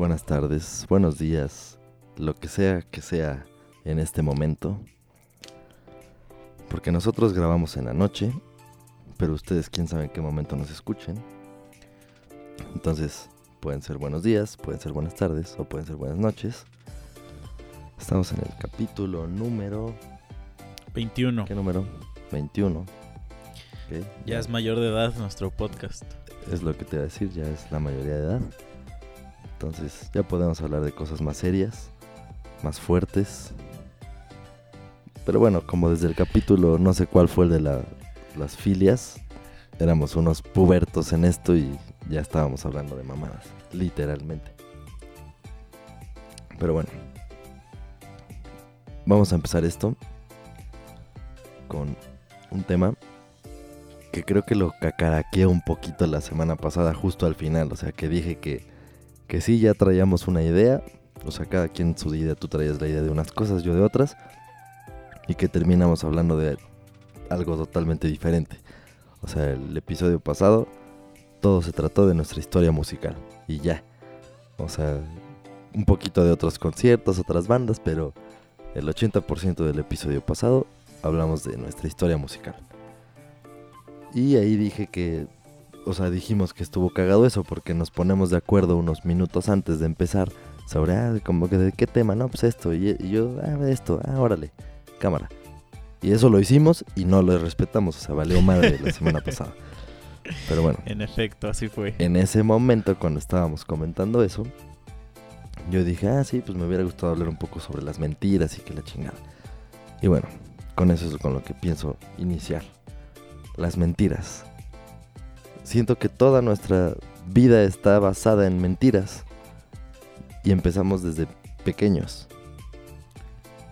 buenas tardes, buenos días, lo que sea que sea en este momento. Porque nosotros grabamos en la noche, pero ustedes quién sabe en qué momento nos escuchen. Entonces, pueden ser buenos días, pueden ser buenas tardes o pueden ser buenas noches. Estamos en el capítulo número... 21. ¿Qué número? 21. Ok, Ya es mayor de edad nuestro podcast. Es lo que te iba a decir, ya es la mayoría de edad. Entonces ya podemos hablar de cosas más serias, más fuertes. Pero bueno, como desde el capítulo, no sé cuál fue el de la- las filias, éramos unos pubertos en esto y ya estábamos hablando de mamadas, literalmente. Pero bueno, vamos a empezar esto con un tema que creo que lo cacaraqueé un poquito la semana pasada, justo al final. O sea, que dije que, que sí, ya traíamos una idea. O sea, cada quien su idea, tú traías la idea de unas cosas, yo de otras. Y que terminamos hablando de algo totalmente diferente. O sea, el episodio pasado, todo se trató de nuestra historia musical. Y ya. O sea, un poquito de otros conciertos, otras bandas, pero el 80% del episodio pasado hablamos de nuestra historia musical. Y ahí dije que, o sea, dijimos que estuvo cagado eso porque nos ponemos de acuerdo unos minutos antes de empezar sobre, ah, como que de qué tema, no, pues esto, y, y yo, ah, esto, ah, órale, cámara. Y eso lo hicimos y no lo respetamos, o sea, valió madre la semana pasada. Pero bueno, En efecto, así fue. en ese momento cuando estábamos comentando eso, yo dije, ah, sí, pues me hubiera gustado hablar un poco sobre las mentiras y que la chingada. Y bueno, con eso es con lo que pienso iniciar. Las mentiras. Siento que toda nuestra vida está basada en mentiras. Y empezamos desde pequeños.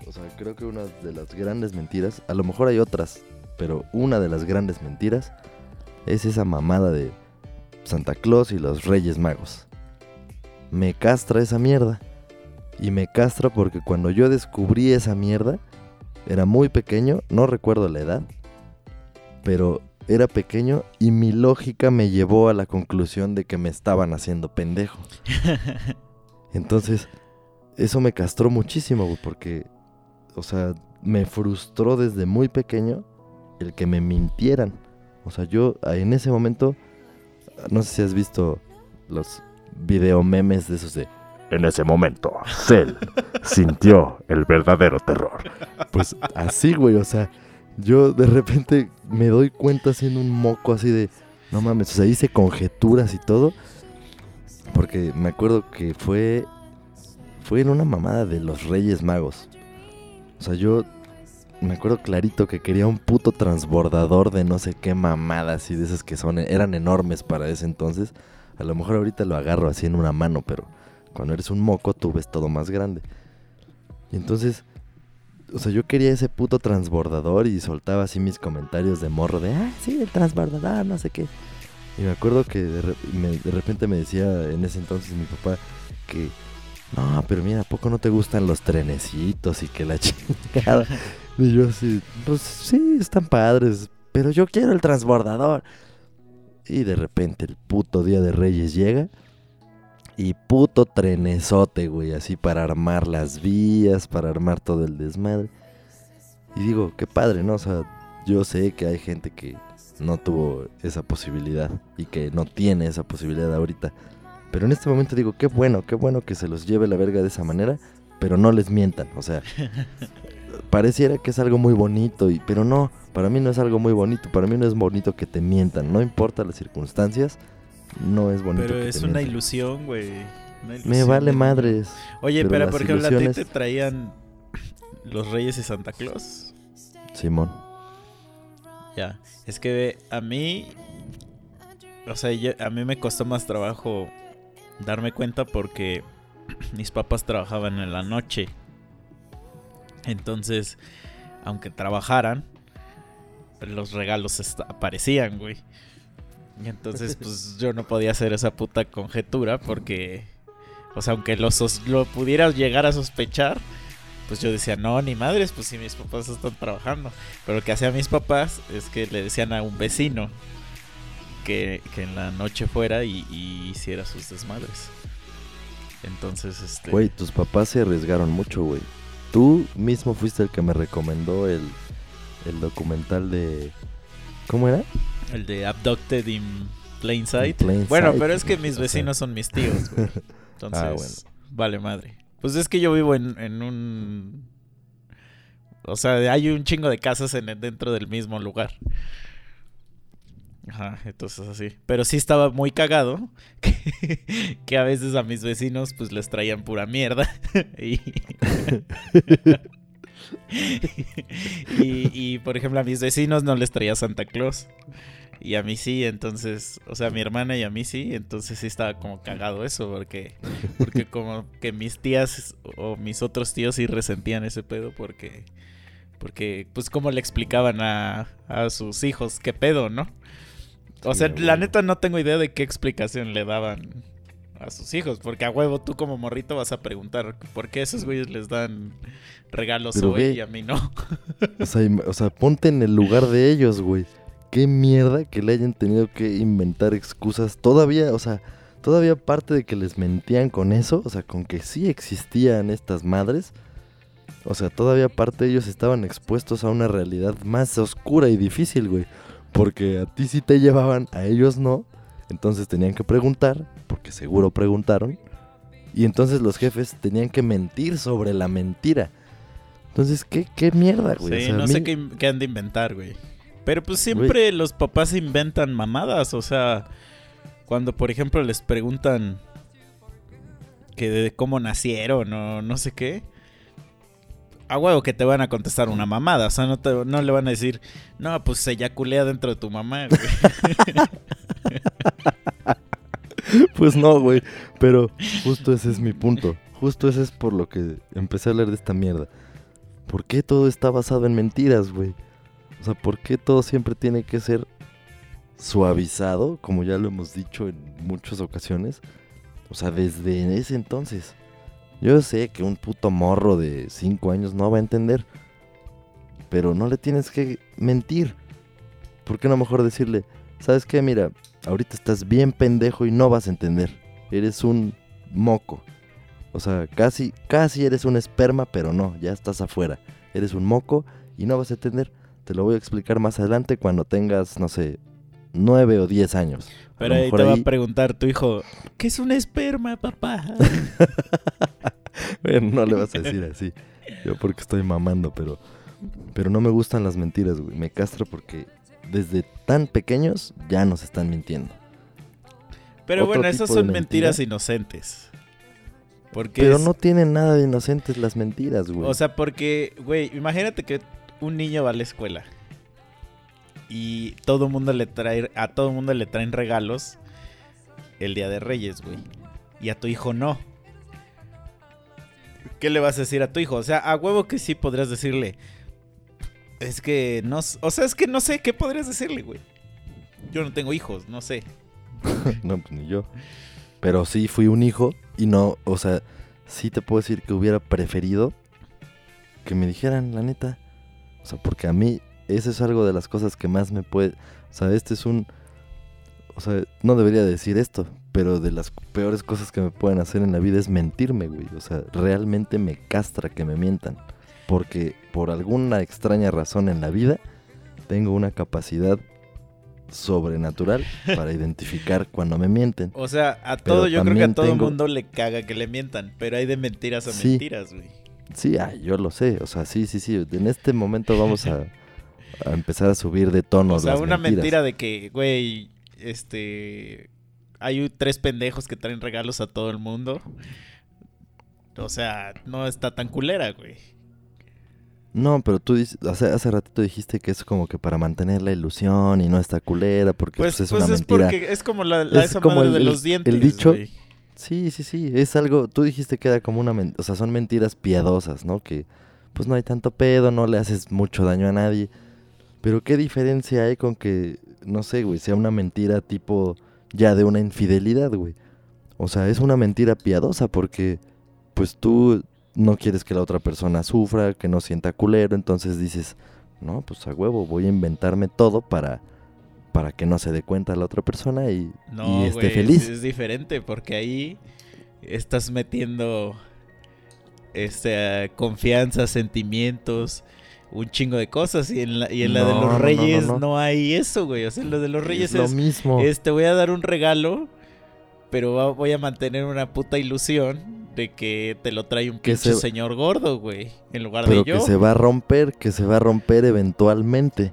O sea, creo que una de las grandes mentiras, a lo mejor hay otras, pero una de las grandes mentiras es esa mamada de Santa Claus y los Reyes Magos. Me castra esa mierda. Y me castra porque cuando yo descubrí esa mierda, era muy pequeño, no recuerdo la edad, pero era pequeño y mi lógica me llevó a la conclusión de que me estaban haciendo pendejo. Entonces, eso me castró muchísimo, güey, porque, o sea, me frustró desde muy pequeño el que me mintieran. O sea, yo ah, en ese momento, no sé si has visto los video memes de esos de... En ese momento, Cell sintió el verdadero terror. Pues así, güey, o sea, yo de repente me doy cuenta haciendo un moco así de... No mames, o sea, hice conjeturas y todo. Porque me acuerdo que fue... Fue en una mamada de los Reyes Magos. O sea, yo me acuerdo clarito que quería un puto transbordador de no sé qué mamadas y de esas que son eran enormes para ese entonces. A lo mejor ahorita lo agarro así en una mano, pero cuando eres un moco tú ves todo más grande. Y entonces, o sea, yo quería ese puto transbordador y soltaba así mis comentarios de morro de, ah, sí, el transbordador, no sé qué. Y me acuerdo que de, repente me decía en ese entonces mi papá que, no, pero mira, ¿a poco no te gustan los trenecitos y que la chingada? Y yo así, pues sí, están padres, pero yo quiero el transbordador. Y de repente el puto día de Reyes llega y puto trenesote, güey, así para armar las vías, para armar todo el desmadre. Y digo, qué padre, ¿no? O sea, yo sé que hay gente que no tuvo esa posibilidad y que no tiene esa posibilidad ahorita. Pero en este momento digo, qué bueno, qué bueno que se los lleve la verga de esa manera, pero no les mientan, o sea, pareciera que es algo muy bonito, y, pero no, para mí no es algo muy bonito, para mí no es bonito que te mientan, no importa las circunstancias, no es bonito. Pero es una ilusión, güey. Me vale madres. Oye, pero pero, por ejemplo, ¿a ti te traían los Reyes y Santa Claus? Simón. Ya. Es que a mí. O sea, yo- a mí me costó más trabajo darme cuenta porque mis papás trabajaban en la noche. Entonces, aunque trabajaran, los regalos aparecían, güey. Y entonces, pues yo no podía hacer esa puta conjetura porque, o sea, aunque lo, lo pudiera llegar a sospechar, pues yo decía, no, ni madres, pues si mis papás están trabajando. Pero lo que hacían mis papás es que le decían a un vecino que, en la noche fuera y, hiciera sus desmadres. Entonces, este... Güey, tus papás se arriesgaron mucho, güey. Tú mismo fuiste el que me recomendó el, el documental de... ¿Cómo era? El de Abducted in Plain Sight. bueno, pero es que mis vecinos son mis tíos, güey. Ah, Entonces, vale madre. Pues es que yo vivo en, en un... O sea, hay un chingo de casas en, dentro del mismo lugar. Ajá, entonces así. Pero sí estaba muy cagado que, que, a veces a mis vecinos pues les traían pura mierda. y, y, y, por ejemplo a mis vecinos no les traía Santa Claus. Y a mí sí, entonces, o sea, a mi hermana y a mí sí, entonces sí estaba como cagado eso, porque, porque como que mis tías o mis otros tíos sí resentían ese pedo porque, porque pues como le explicaban a, a sus hijos qué pedo, ¿no? O sea, la neta no tengo idea de qué explicación le daban a sus hijos, porque a huevo tú como morrito vas a preguntar por qué esos güeyes les dan regalos hoy y a mí no. o, sea, o sea, ponte en el lugar de ellos, güey qué mierda que le hayan tenido que inventar excusas. Todavía, o sea, todavía parte de que les mentían con eso, o sea, con que sí existían estas madres. O sea, todavía parte de ellos estaban expuestos a una realidad más oscura y difícil, güey. Porque a ti sí te llevaban, a ellos no. Entonces tenían que preguntar, porque seguro preguntaron. Y entonces los jefes tenían que mentir sobre la mentira. Entonces, ¿qué, qué mierda, güey? Sí, no sé qué, qué han de inventar, güey. Pero pues siempre los papás inventan mamadas, o sea, cuando por ejemplo les preguntan que de cómo nacieron o no sé qué, a huevo que te van a contestar una mamada, o sea, no, te, no le van a decir, no, pues se eyaculea dentro de tu mamá. pues no, güey, pero justo ese es mi punto, justo ese es por lo que empecé a hablar de esta mierda. ¿Por qué todo está basado en mentiras, güey? O sea, ¿por qué todo siempre tiene que ser suavizado, como ya lo hemos dicho en muchas ocasiones? O sea, desde ese entonces. Yo sé que un puto morro de 5 años no va a entender. Pero no le tienes que mentir. ¿Por qué no mejor decirle, sabes qué? Mira, ahorita estás bien pendejo y no vas a entender. Eres un moco. O sea, casi, casi eres un esperma, pero no, ya estás afuera. Eres un moco y no vas a entender. Te lo voy a explicar más adelante cuando tengas, no sé, nueve o diez años. Pero ahí te va a preguntar tu hijo, ¿qué es un esperma, papá? bueno, no le vas a decir así. Yo porque estoy mamando, pero, pero no me gustan las mentiras, güey. Me castro porque desde tan pequeños ya nos están mintiendo. Pero bueno, esas son mentiras inocentes. Porque pero no tienen nada de inocentes las mentiras, güey. O sea, porque, güey, imagínate que un niño va a la escuela y todo mundo le trae a todo mundo le traen regalos el día de Reyes, güey. Y a tu hijo no. ¿Qué le vas a decir a tu hijo? O sea, a huevo que sí podrías decirle. Es que no, o sea, es que no sé qué podrías decirle, güey. Yo no tengo hijos, no sé. no, pues ni yo. Pero sí fui un hijo y no, o sea, sí te puedo decir que hubiera preferido que me dijeran, la neta, o sea, porque a mí eso es algo de las cosas que más me puede... O sea, este es un... O sea, no debería decir esto, pero de las peores cosas que me pueden hacer en la vida es mentirme, güey. O sea, realmente me castra que me mientan. Porque por alguna extraña razón en la vida tengo una capacidad sobrenatural para identificar cuando me mienten. O sea, a todo, yo creo que a todo el mundo le caga que le mientan, pero hay de mentiras a mentiras, güey. Sí, yo lo sé. O sea, sí, sí, sí. En este momento vamos a, empezar a subir de tono. O sea, una mentira de que, güey, este. Hay tres pendejos que traen regalos a todo el mundo. O sea, no está tan culera, güey. No, pero tú dices, hace, hace ratito dijiste que es como que para mantener la ilusión y no está culera porque pues, pues es pues una mentira. Porque es como la, esa madre de los dientes. El dicho, Sí, sí, sí, es algo, tú dijiste que era como una, o sea, son mentiras piadosas, ¿no? Que pues no hay tanto pedo, no le haces mucho daño a nadie. Pero qué diferencia hay con que, no sé, güey, sea una mentira tipo ya de una infidelidad, güey. O sea, es una mentira piadosa porque pues tú no quieres que la otra persona sufra, que no sienta culero, entonces dices, no, pues a huevo, voy a inventarme todo para para que no se dé cuenta la otra persona y, No, y esté feliz. Es, es diferente porque ahí estás metiendo este, confianza, sentimientos, un chingo de cosas. Y en la, y en la de los reyes no, no, no. hay eso, güey. O sea, en la de los reyes es lo es, mismo. es, te voy a dar un regalo, pero voy a mantener una puta ilusión de que te lo trae un Que pinche se- señor gordo, güey. En lugar pero de yo. que se va a romper, que se va a romper eventualmente.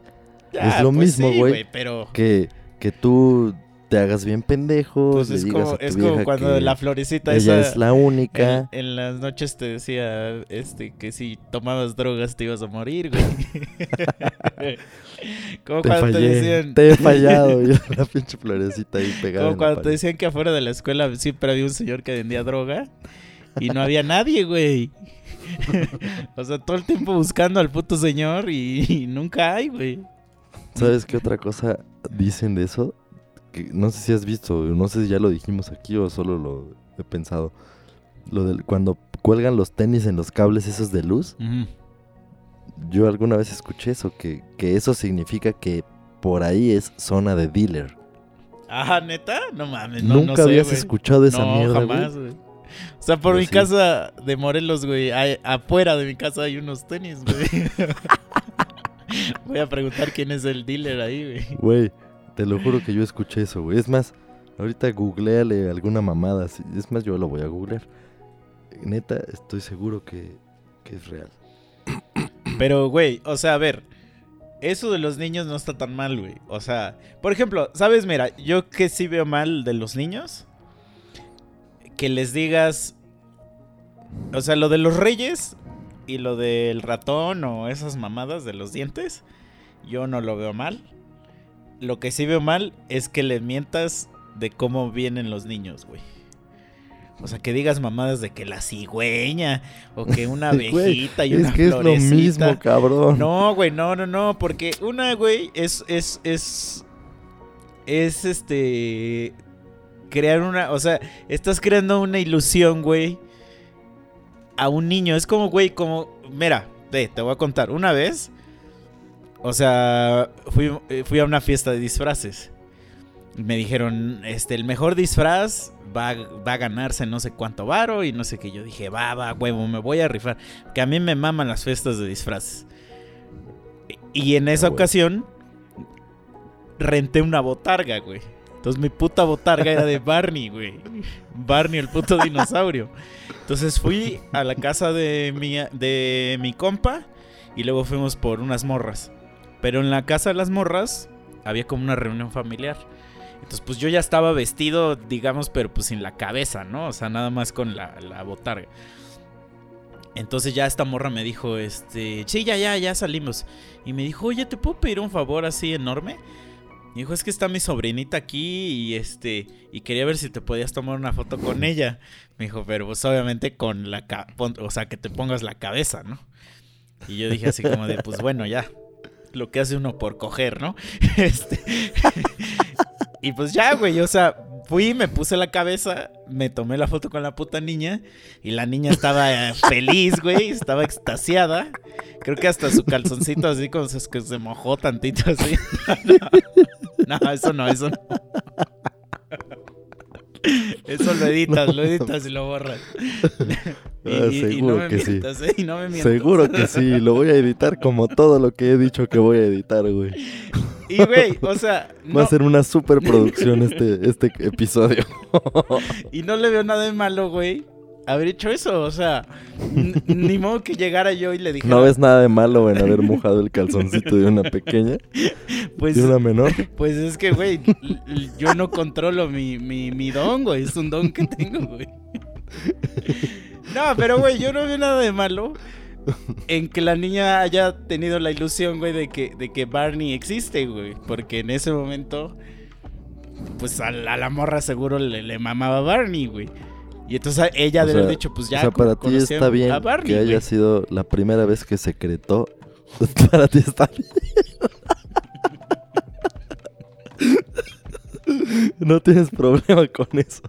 Ya, es lo pues mismo, sí, güey. pero... Que, que tú te hagas bien pendejo, Pues le es digas como, a tu es como cuando la florecita ella esa es la única. En, en las noches te decía este que si tomabas drogas te ibas a morir, güey. como Te cuando te fallé, decían te he fallado. y la pinche florecita ahí pegada. como cuando te decían que afuera de la escuela siempre había un señor que vendía droga y no había nadie, güey. o sea, todo el tiempo buscando al puto señor y, y nunca hay, güey. ¿Sabes qué otra cosa dicen de eso? Que no sé si has visto, no sé si ya lo dijimos aquí o solo lo he pensado. Lo del cuando cuelgan los tenis en los cables esos de luz. Yo alguna vez escuché eso, que, que eso significa que por ahí es zona de dealer. Ah, neta, no mames, no, no Nunca sé, habías escuchado esa no, mierda, jamás, güey. O sea, por Yo mi sí. casa de Morelos, güey, hay- afuera de mi casa hay unos tenis, güey. Voy a preguntar quién es el dealer ahí, güey. Güey, te lo juro que yo escuché eso, güey. Es más, ahorita googleale alguna mamada. Es más, yo lo voy a googlear. Neta, estoy seguro que, que es real. Pero, güey, o sea, a ver, eso de los niños no está tan mal, güey. O sea, por ejemplo, ¿sabes? Mira, yo que sí veo mal de los niños, que les digas, o sea, lo de los reyes y lo del ratón o esas mamadas de los dientes, yo no lo veo mal. Lo que sí veo mal es que le mientas de cómo vienen los niños, güey. O sea, que digas mamadas de que la cigüeña o que una Güey, abejita y es una que es lo florecita. mismo, cabrón. No, güey, no, no, no, porque una, güey, es, es, es, es, este, crear una, o sea, estás creando una ilusión, güey, a un niño. Es como, güey, como, mira, ve, te voy a contar, una vez, o sea, fui, eh, fui a una fiesta de disfraces. Me dijeron, este, el mejor disfraz va, va a ganarse no sé cuánto varo y no sé qué. Yo dije, va, va, huevo, me voy a rifar. Que a mí me maman las fiestas de disfraces. Y en esa Ah, ocasión renté una botarga, güey. Entonces mi puta botarga era de Barney, güey. Barney, el puto dinosaurio. Entonces fui a la casa de mi, de mi compa y luego fuimos por unas morras. Pero en la casa de las morras había como una reunión familiar. Entonces pues yo ya estaba vestido, digamos, pero pues sin la cabeza, ¿no? O sea, nada más con la, la botarga. Entonces ya esta morra me dijo, este, sí, ya, ya, ya salimos. Y me dijo, oye, ¿te puedo pedir un favor así enorme? Me dijo, es que está mi sobrinita aquí y este, y quería ver si te podías tomar una foto con ella. Me dijo, pero pues obviamente con la, o sea, que te pongas la cabeza, ¿no? Y yo dije así como de, pues bueno, ya, lo que hace uno por coger, ¿no? Este, y pues ya, güey, o sea, fui, me puse la cabeza, me tomé la foto con la puta niña y la niña estaba eh, feliz, güey, estaba extasiada. Creo que hasta su calzoncito así como se, que se mojó tantito así. No, no, eso no, eso no. Eso lo editas, lo editas y lo borras. Y, Ah, y- y seguro no me que sí. mientas, ¿eh? Y no me mientas. Seguro que sí, lo voy a editar como todo lo que he dicho que voy a editar, güey. Y, güey, o sea, Va a ser una super producción este, este episodio. y no le veo nada de malo, güey, haber hecho eso. O sea, ni modo que llegara yo y le dijera, No ves nada de malo en haber mojado el calzoncito de una pequeña, pues, de una menor. pues es que, güey, yo no controlo mi, mi, mi don, güey. Es un don que tengo, güey. No, pero, güey, yo no veo nada de malo en que la niña haya tenido la ilusión, güey, de que, de que Barney existe, güey. Porque en ese momento, pues a la, a la morra seguro le, le mamaba Barney, güey. Y entonces ella debe haber dicho, pues ya. o sea, para ti está bien Barney, que haya güey. sido la primera vez que secretó. para ti está bien. no tienes problema con eso.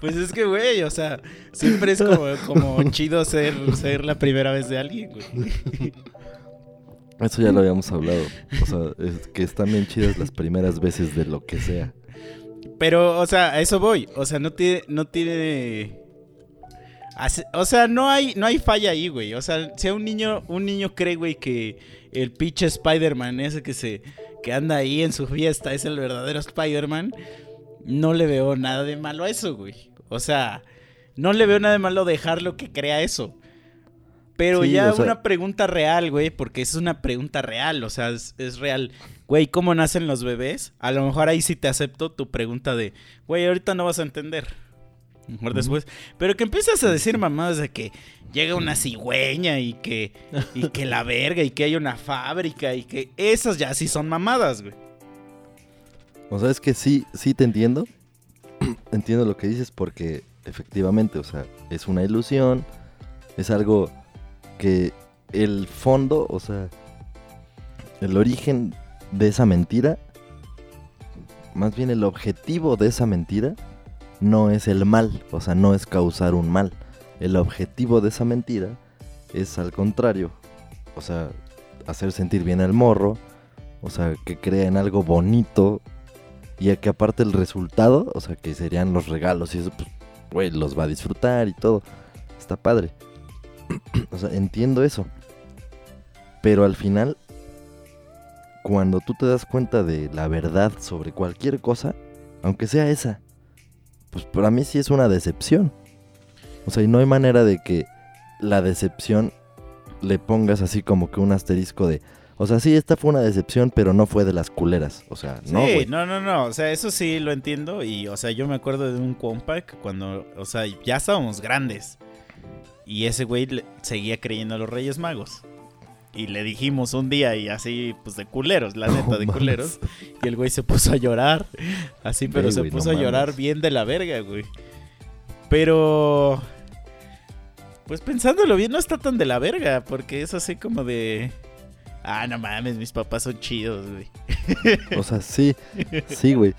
Pues es que, güey, o sea, siempre es como, como chido ser, ser la primera vez de alguien, güey. Eso ya lo habíamos hablado. O sea, es que están bien chidas las primeras veces de lo que sea. Pero, o sea, a eso voy. O sea, no tiene. No tiene. O sea, no hay, no hay falla ahí, güey. O sea, si un niño, un niño cree, güey, que el pinche Spider-Man, ese que se. que anda ahí en su fiesta, es el verdadero Spider-Man. No le veo nada de malo a eso, güey. O sea, no le veo nada de malo dejarlo que crea eso. Pero Sí, ya o sea- una pregunta real, güey, porque es una pregunta real, o sea, es, es real. Güey, ¿cómo nacen los bebés? A lo mejor ahí sí te acepto tu pregunta de, güey, ahorita no vas a entender. Mejor después. Pero que empiezas a decir mamadas de que llega una cigüeña y que, y que la verga y que hay una fábrica y que esas ya sí son mamadas, güey. O sea, es que sí, sí te entiendo. entiendo lo que dices porque efectivamente, o sea, es una ilusión. Es algo que el fondo, o sea, el origen de esa mentira, más bien el objetivo de esa mentira, no es el mal, o sea, no es causar un mal. El objetivo de esa mentira es al contrario, o sea, hacer sentir bien al morro, o sea, que crea en algo bonito y que aparte el resultado, o sea, que serían los regalos y eso, pues, güey, los va a disfrutar y todo. Está padre. o sea, entiendo eso. Pero al final, cuando tú te das cuenta de la verdad sobre cualquier cosa, aunque sea esa, pues para mí sí es una decepción. O sea, y no hay manera de que la decepción le pongas así como que un asterisco de... O sea, sí, esta fue una decepción, pero no fue de las culeras. O sea, no, sí, no, no, no. O sea, eso sí lo entiendo. Y, o sea, yo me acuerdo de un compa que cuando, o sea, ya estábamos grandes. Y ese güey seguía creyendo a los Reyes Magos. Y le dijimos un día, y así, pues de culeros, la neta, de mames. culeros. Y el güey se puso a llorar. Así, pero se güey, no puso a llorar mames. bien de la verga, güey. Pero. Pues pensándolo bien, no está tan de la verga. Porque es así como de. Ah, no mames, mis papás son chidos, güey. O sea, sí, sí, güey.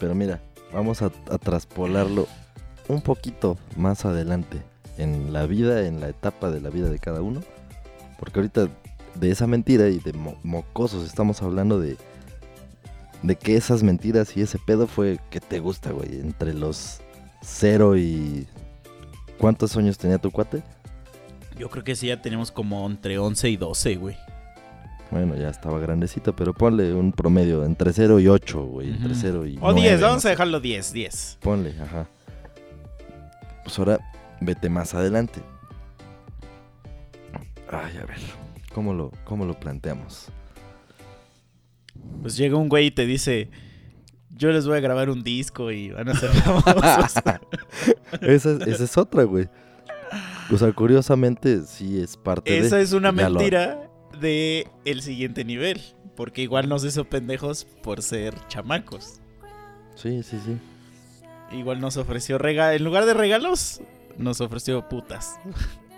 Pero mira, vamos a, a traspolarlo un poquito más adelante en la vida, en la etapa de la vida de cada uno. Porque ahorita de esa mentira y de mo- mocosos estamos hablando de, de que esas mentiras y ese pedo fue que te gusta, güey. Entre los cero y... ¿Cuántos años tenía tu cuate? Yo creo que sí, ya tenemos como entre 11 y 12, güey. Bueno, ya estaba grandecito, pero ponle un promedio entre 0 y 8, güey. Entre Ujú. 0 y O 10, nueve, vamos no a dejarlo 10, 10. Ponle, ajá. Pues ahora vete más adelante. Ay, a ver. ¿Cómo lo, cómo lo planteamos? Pues llega un güey y te dice, yo les voy a grabar un disco y van a ser famosos. esa, es- esa es otra, güey. O sea, curiosamente sí es parte Esa de... es una ya lo- mentira de el siguiente nivel. Porque igual nos hizo pendejos por ser chamacos. Sí, sí, sí. Igual nos ofreció regalos. En lugar de regalos, nos ofreció putas.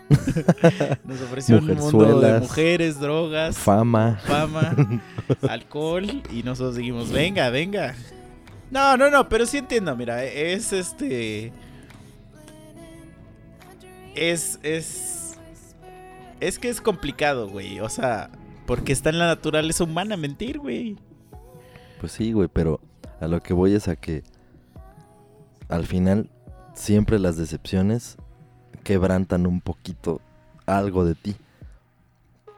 nos ofreció un mundo de mujeres, drogas, Fama. fama, alcohol y nosotros dijimos, venga, venga. No, no, no, pero sí entiendo, mira, es este... Es, es... Es que es complicado, güey, o sea, porque está en la naturaleza humana mentir, güey. Pues sí, güey, pero a lo que voy es a que al final siempre las decepciones quebrantan un poquito algo de ti.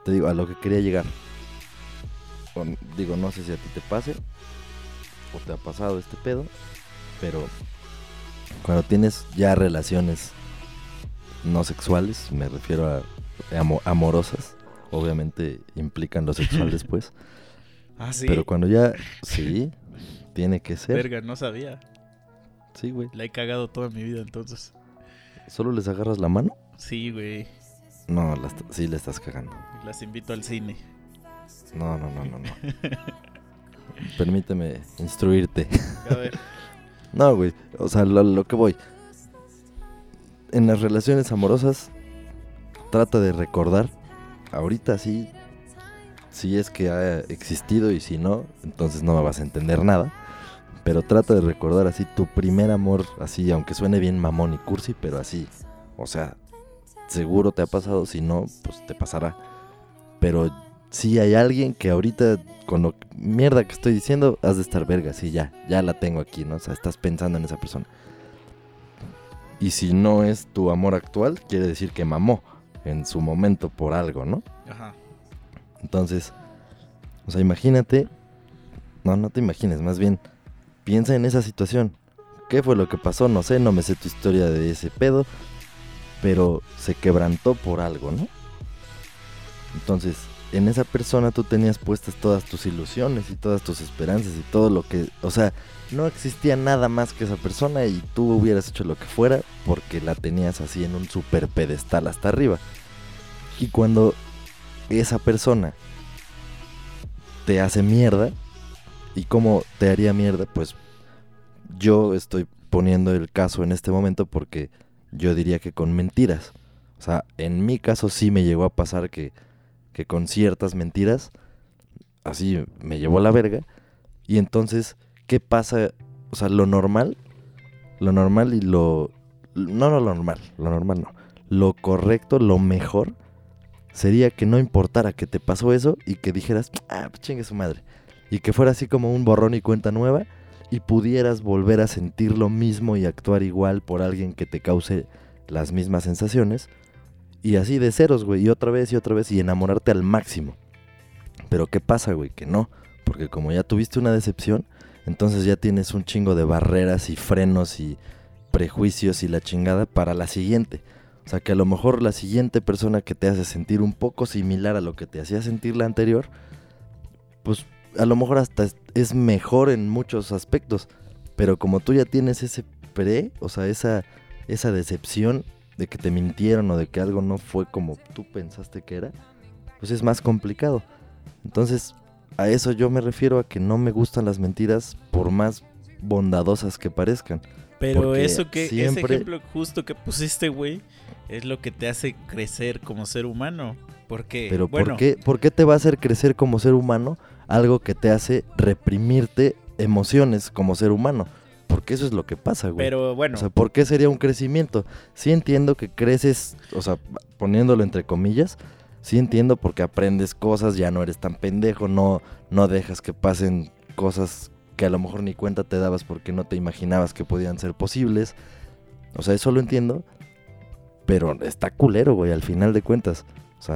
Te digo, a lo que quería llegar. Digo, no sé si a ti te pase o te ha pasado este pedo, pero cuando tienes ya relaciones no sexuales, me refiero a amo- amorosas, obviamente implican lo sexual después, Ah, sí. pero cuando ya, sí, tiene que ser. Verga, no sabía. Sí, güey. La he cagado toda mi vida entonces. ¿Solo les agarras la mano? Sí, güey. No, la sí le estás cagando. Las invito al cine. No, no, no, no, no. Permíteme instruirte. A ver. No, güey. O sea, lo, lo que voy. En las relaciones amorosas, trata de recordar. Ahorita sí. Si es que ha existido y si no, entonces no me vas a entender nada. Pero trata de recordar así tu primer amor, así, aunque suene bien mamón y cursi, pero así. O sea, seguro te ha pasado. Si no, pues te pasará. Pero si hay alguien que ahorita, con lo mierda que estoy diciendo, has de estar verga. Sí, ya, ya la tengo aquí, ¿no? O sea, estás pensando en esa persona. Y si no es tu amor actual, quiere decir que mamó en su momento por algo, ¿no? Ajá. Entonces, o sea, imagínate, no, no te imagines, más bien, piensa en esa situación. ¿Qué fue lo que pasó? No sé, no me sé tu historia de ese pedo, pero se quebrantó por algo, ¿no? Entonces, en esa persona tú tenías puestas todas tus ilusiones y todas tus esperanzas y todo lo que, o sea, no existía nada más que esa persona y tú hubieras hecho lo que fuera porque la tenías así en un super pedestal hasta arriba. Y cuando esa persona te hace mierda, ¿y cómo te haría mierda? Pues yo estoy poniendo el caso en este momento porque yo diría que con mentiras. O sea, en mi caso sí me llegó a pasar que, que con ciertas mentiras, así me llevó la verga. Y entonces, ¿qué pasa? O sea, lo normal, lo normal y lo... No, no lo normal, lo normal no. Lo correcto, lo mejor, sería que no importara que te pasó eso y que dijeras, ah, chingue su madre. Y que fuera así como un borrón y cuenta nueva y pudieras volver a sentir lo mismo y actuar igual por alguien que te cause las mismas sensaciones. Y así de ceros, güey, y otra vez y otra vez y enamorarte al máximo. Pero ¿qué pasa, güey? Que no. Porque como ya tuviste una decepción, entonces ya tienes un chingo de barreras y frenos y prejuicios y la chingada para la siguiente. O sea que a lo mejor la siguiente persona que te hace sentir un poco similar a lo que te hacía sentir la anterior, pues a lo mejor hasta es, mejor en muchos aspectos. Pero como tú ya tienes ese pre, o sea, esa, esa decepción de que te mintieron o de que algo no fue como tú pensaste que era, pues es más complicado. Entonces, a eso yo me refiero a que no me gustan las mentiras por más bondadosas que parezcan. Pero Porque eso que, ese ejemplo justo que pusiste, güey, es lo que te hace crecer como ser humano. Porque, Pero bueno, ¿por, qué, ¿por qué te va a hacer crecer como ser humano algo que te hace reprimirte emociones como ser humano? Porque eso es lo que pasa, güey. pero bueno, O sea, ¿por qué sería un crecimiento? Sí entiendo que creces, o sea, poniéndolo entre comillas, sí entiendo porque aprendes cosas, ya no eres tan pendejo, no, no dejas que pasen cosas que a lo mejor ni cuenta te dabas porque no te imaginabas que podían ser posibles. O sea, eso lo entiendo, pero está culero, güey, al final de cuentas.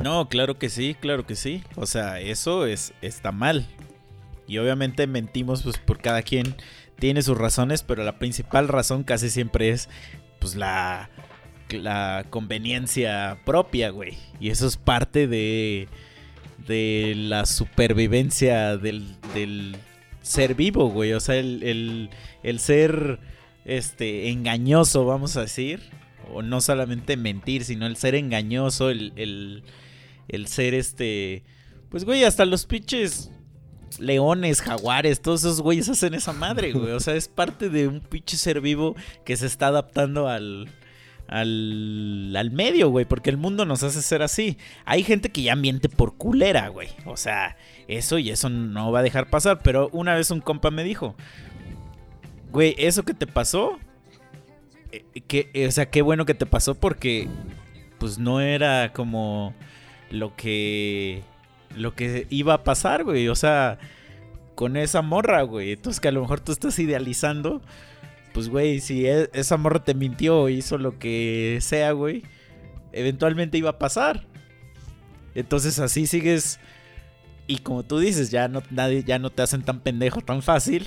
No, claro que sí, claro que sí. O sea, eso es está mal. Y obviamente mentimos pues por cada quien tiene sus razones, pero la principal razón casi siempre es pues la la conveniencia propia, güey. Y eso es parte de de la supervivencia del, del ser vivo, güey. O sea, el, el, el ser este engañoso, vamos a decir. O no solamente mentir, sino el ser engañoso, el, el, el ser este. Pues, güey, hasta los pinches leones, jaguares, todos esos güeyes hacen esa madre, güey. O sea, es parte de un pinche ser vivo que se está adaptando al, al, al medio, güey, porque el mundo nos hace ser así. Hay gente que ya miente por culera, güey. O sea, eso y eso no va a dejar pasar. Pero una vez un compa me dijo, güey, eso que te pasó, que, eh, o sea, qué bueno que te pasó porque, pues no era como lo que, lo que iba a pasar, güey. O sea, con esa morra, güey. Entonces que a lo mejor tú estás idealizando pues, güey, si e- esa morra te mintió hizo lo que sea, güey, eventualmente iba a pasar. Entonces así sigues. Y como tú dices, ya no, nadie, ya no te hacen tan pendejo tan fácil.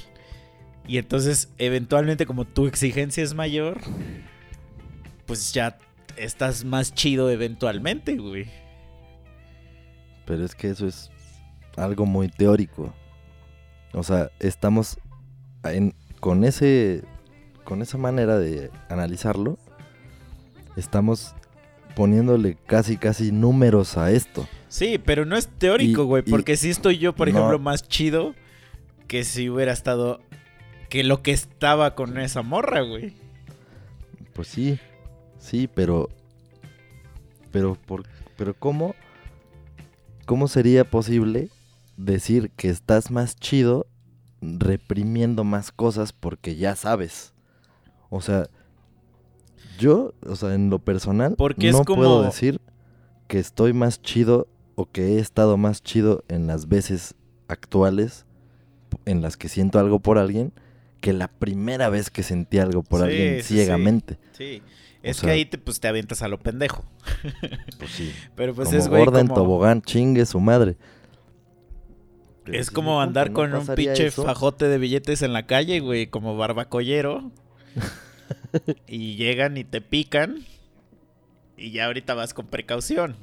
Y entonces, eventualmente, como tu exigencia es mayor, pues ya estás más chido eventualmente, güey. Pero es que eso es algo muy teórico. O sea, estamos en- con ese con esa manera de analizarlo, estamos poniéndole casi casi números a esto. Sí, pero no es teórico, güey, porque si estoy yo, por no. ejemplo, más chido que si hubiera estado que lo que estaba con esa morra, güey. Pues sí, sí, pero. Pero, por, pero ¿cómo? ¿Cómo sería posible decir que estás más chido reprimiendo más cosas porque ya sabes? O sea, yo, o sea, en lo personal, Porque es no como- puedo decir que estoy más chido o que he estado más chido en las veces actuales en las que siento algo por alguien que la primera vez que sentí algo por Sí, alguien sí. ciegamente. Sí. Es sea- que ahí te, pues, te avientas a lo pendejo. Pues sí. Pero pues como es, güey, gorda en como- tobogán, chingue su madre. Pero Es como andar ¿no con un pinche eso? fajote de billetes en la calle, güey, como barbacollero. y llegan y te pican. Y ya ahorita vas con precaución.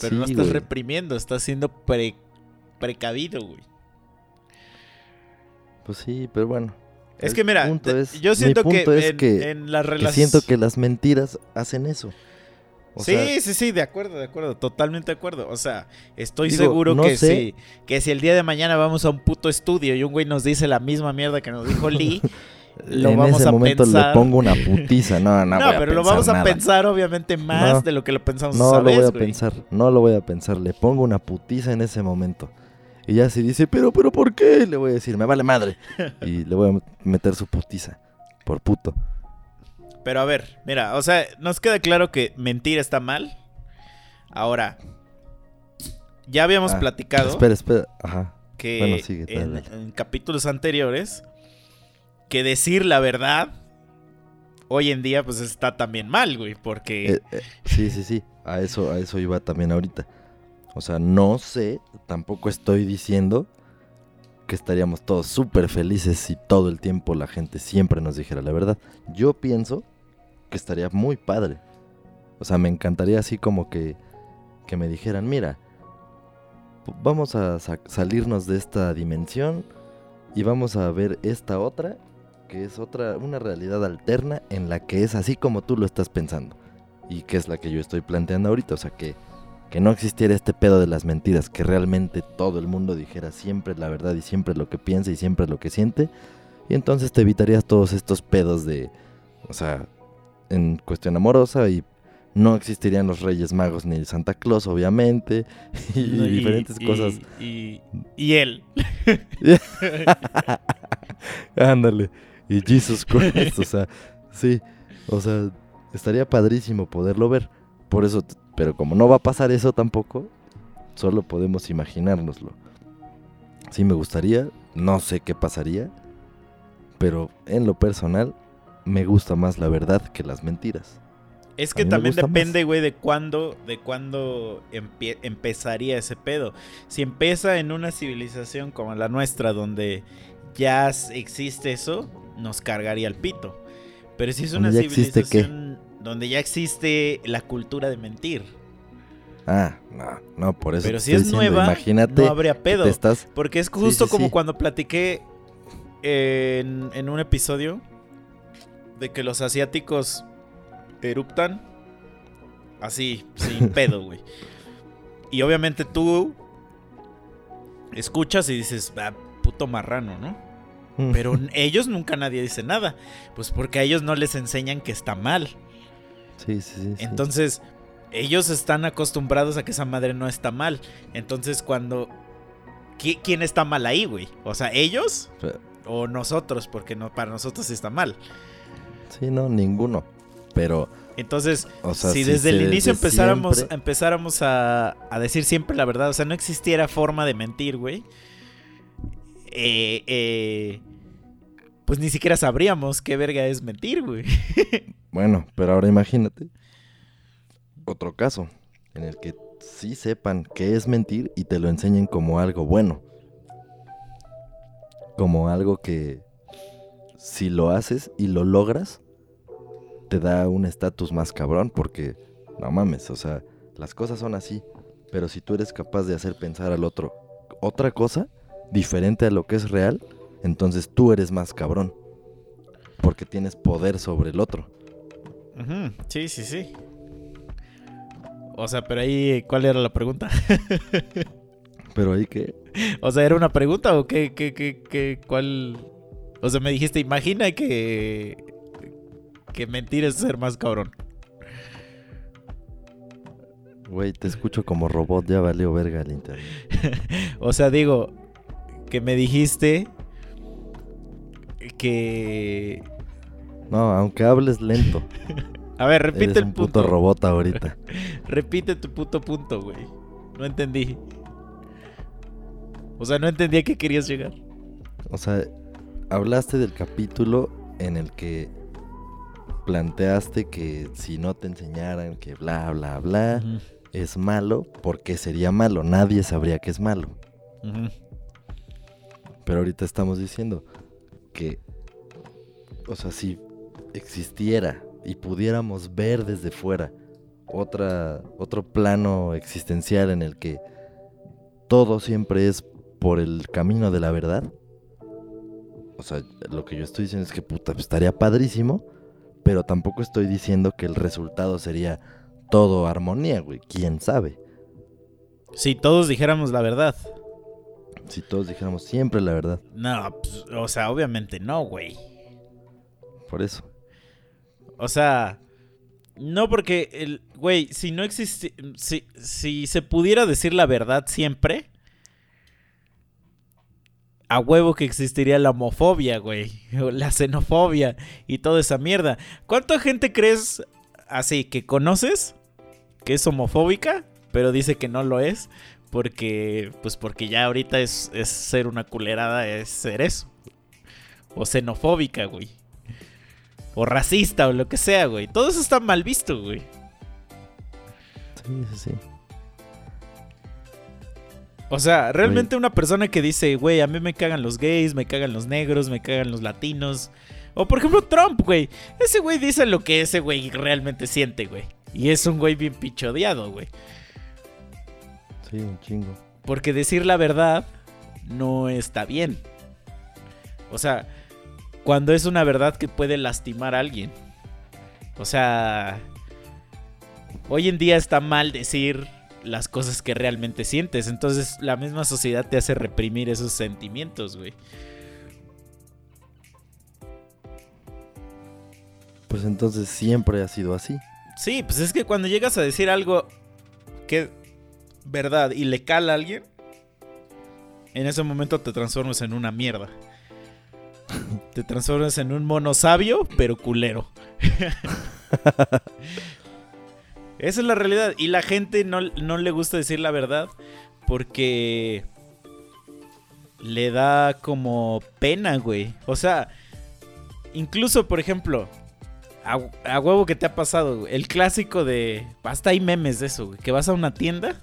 Pero no estás güey. reprimiendo, estás siendo pre- precavido, güey. Pues sí, pero bueno. Es que mira, es- yo mi siento que, es en, que- en las relaciones... siento que las mentiras hacen eso. O sí, sea, sí, sí, de acuerdo, de acuerdo, totalmente de acuerdo. O sea, estoy Digo, seguro no que sé. sí, que si el día de mañana vamos a un puto estudio y un güey nos dice la misma mierda que nos dijo Lee, lo en vamos ese a momento pensar. le pongo una putiza. No, no, No, voy a pero lo vamos a nada. pensar obviamente más No. de lo que lo pensamos No esa lo voy vez, a güey. pensar, no lo voy a pensar. Le pongo una putiza en ese momento. Y ya si dice, pero, pero, ¿por qué? Le voy a decir, me vale madre. Y le voy a meter su putiza. Por puto. Pero a ver, mira, o sea, nos queda claro que mentir está mal. Ahora, ya habíamos Ah, platicado Espera, espera. Ajá. que bueno, sigue, dale, en, en capítulos anteriores que decir la verdad hoy en día pues está también mal, güey, porque Eh, eh, sí, sí, sí. A eso, a eso iba también ahorita. O sea, no sé, tampoco estoy diciendo que estaríamos todos súper felices si todo el tiempo la gente siempre nos dijera la verdad. Yo pienso que estaría muy padre. O sea, me encantaría así como que, que me dijeran, mira, vamos a sa- salirnos de esta dimensión y vamos a ver esta otra, que es otra, una realidad alterna en la que es así como tú lo estás pensando y que es la que yo estoy planteando ahorita. O sea, que, que no existiera este pedo de las mentiras, que realmente todo el mundo dijera siempre la verdad y siempre lo que piensa y siempre lo que siente. Y entonces te evitarías todos estos pedos de, o sea, en cuestión amorosa y no existirían los Reyes Magos ni el Santa Claus, obviamente, y, diferentes y- cosas. y, y él. Ándale. Y Jesus Christ, o sea, sí, o sea, estaría padrísimo poderlo ver. Por eso, pero como no va a pasar eso tampoco, solo podemos imaginárnoslo. Sí me gustaría, no sé qué pasaría, pero en lo personal me gusta más la verdad que las mentiras. Es que también depende, güey, de cuándo, de cuándo empezaría ese pedo. Si empieza en una civilización como la nuestra, donde ya existe eso, nos cargaría el pito. Pero si es ¿Donde una civilización donde ya existe la cultura de mentir, Ah, no, no, por eso pero te si estoy es diciendo, nueva, imagínate no habría pedo. te estás Porque es justo sí, como sí. cuando platiqué en, en un episodio de que los asiáticos eruptan así, sin pedo, güey. Y obviamente tú escuchas y dices, ah, puto marrano, ¿no? Pero n- ellos nunca nadie dice nada. Pues porque a ellos no les enseñan que está mal. Sí, sí, sí. sí. Entonces, ellos están acostumbrados a que esa madre no está mal. Entonces, cuando... ¿qui- ¿Quién está mal ahí, güey? O sea, ¿ellos? O nosotros, porque no, para nosotros está mal. Sí, no, ninguno. Pero, Entonces, o sea, si desde el inicio desde empezáramos, siempre- empezáramos a, a decir siempre la verdad, o sea, no existiera forma de mentir, güey, eh, eh, pues ni siquiera sabríamos qué verga es mentir, güey. Bueno, pero ahora imagínate otro caso en el que sí sepan qué es mentir y te lo enseñen como algo bueno. Como algo que si lo haces y lo logras, te da un estatus más cabrón porque, no mames, o sea, las cosas son así. Pero si tú eres capaz de hacer pensar al otro otra cosa diferente a lo que es real, entonces tú eres más cabrón. Porque tienes poder sobre el otro. Sí, sí, sí. O sea, pero ahí, ¿cuál era la pregunta? Pero ahí que... O sea, ¿era una pregunta o qué, qué, qué, qué, cuál? O sea, me dijiste, imagina que. que mentir es ser más cabrón. Güey, te escucho como robot, ya valió verga el internet. o sea, digo, que me dijiste que. No, aunque hables lento. A ver, repite Eres el un punto. puto robot ahorita. Repite tu puto punto, güey. No entendí. O sea, no entendí a qué querías llegar. O sea, hablaste del capítulo en el que planteaste que si no te enseñaran que bla, bla, bla, es malo, porque sería malo? Nadie sabría que es malo. Pero ahorita estamos diciendo que, o sea, si existiera y pudiéramos ver desde fuera otra, otro plano existencial en el que todo siempre es por el camino de la verdad, o sea, lo que yo estoy diciendo es que puta, pues, estaría padrísimo, pero tampoco estoy diciendo que el resultado sería todo armonía, güey, quién sabe. Si todos dijéramos la verdad. Si todos dijéramos siempre la verdad, No, pues, o sea, obviamente no, güey. por eso. O sea, no porque el güey, si no existe si si se pudiera decir la verdad siempre a huevo que existiría la homofobia, güey, o la xenofobia y toda esa mierda. ¿Cuánta gente crees así que conoces que es homofóbica, pero dice que no lo es porque pues porque ya ahorita es, es ser una culerada es ser eso? O xenofóbica, güey. O racista o lo que sea, güey. Todo eso está mal visto, güey. Sí, sí, sí. O sea, realmente una persona que dice, güey, a mí me cagan los gays, me cagan los negros, me cagan los latinos. O por ejemplo Trump, güey. Ese güey dice lo que ese güey realmente siente, güey. Y es un güey bien pichodeado, güey. Sí, un chingo. Porque decir la verdad no está bien. O sea, cuando es una verdad que puede lastimar a alguien. O sea, hoy en día está mal decir las cosas que realmente sientes. Entonces la misma sociedad te hace reprimir esos sentimientos, güey. Pues entonces siempre ha sido así. Sí, pues es que cuando llegas a decir algo que verdad y le cala a alguien, en ese momento te transformas en una mierda. Te transformas en un mono sabio, pero culero. Esa es la realidad. Y la gente no, no le gusta decir la verdad porque le da como pena, güey. O sea, incluso, por ejemplo, a, huevo que te ha pasado, el clásico de... Hasta hay memes de eso, güey. Que vas a una tienda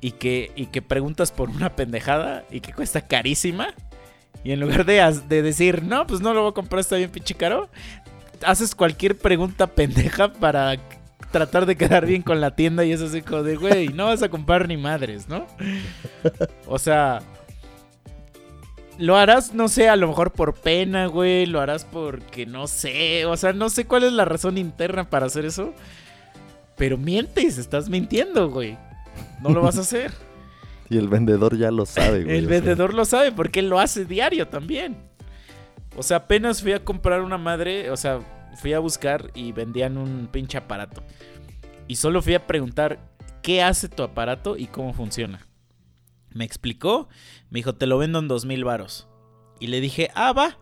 y que, y que preguntas por una pendejada y que cuesta carísima. Y en lugar de, de decir, no, pues no lo voy a comprar, está bien pinche caro, haces cualquier pregunta pendeja para tratar de quedar bien con la tienda y es así como de, güey, no vas a comprar ni madres, ¿no? O sea, lo harás, no sé, a lo mejor por pena, güey, lo harás porque no sé, o sea, no sé cuál es la razón interna para hacer eso, pero mientes, estás mintiendo, güey. No lo vas a hacer. Y el vendedor ya lo sabe, güey. El sea, vendedor lo sabe porque él lo hace diario también. O sea, apenas fui a comprar una madre, o sea, fui a buscar y vendían un pinche aparato. Y solo fui a preguntar qué hace tu aparato y cómo funciona. Me explicó, me dijo, te lo vendo en dos mil varos. Y le dije, ah, va.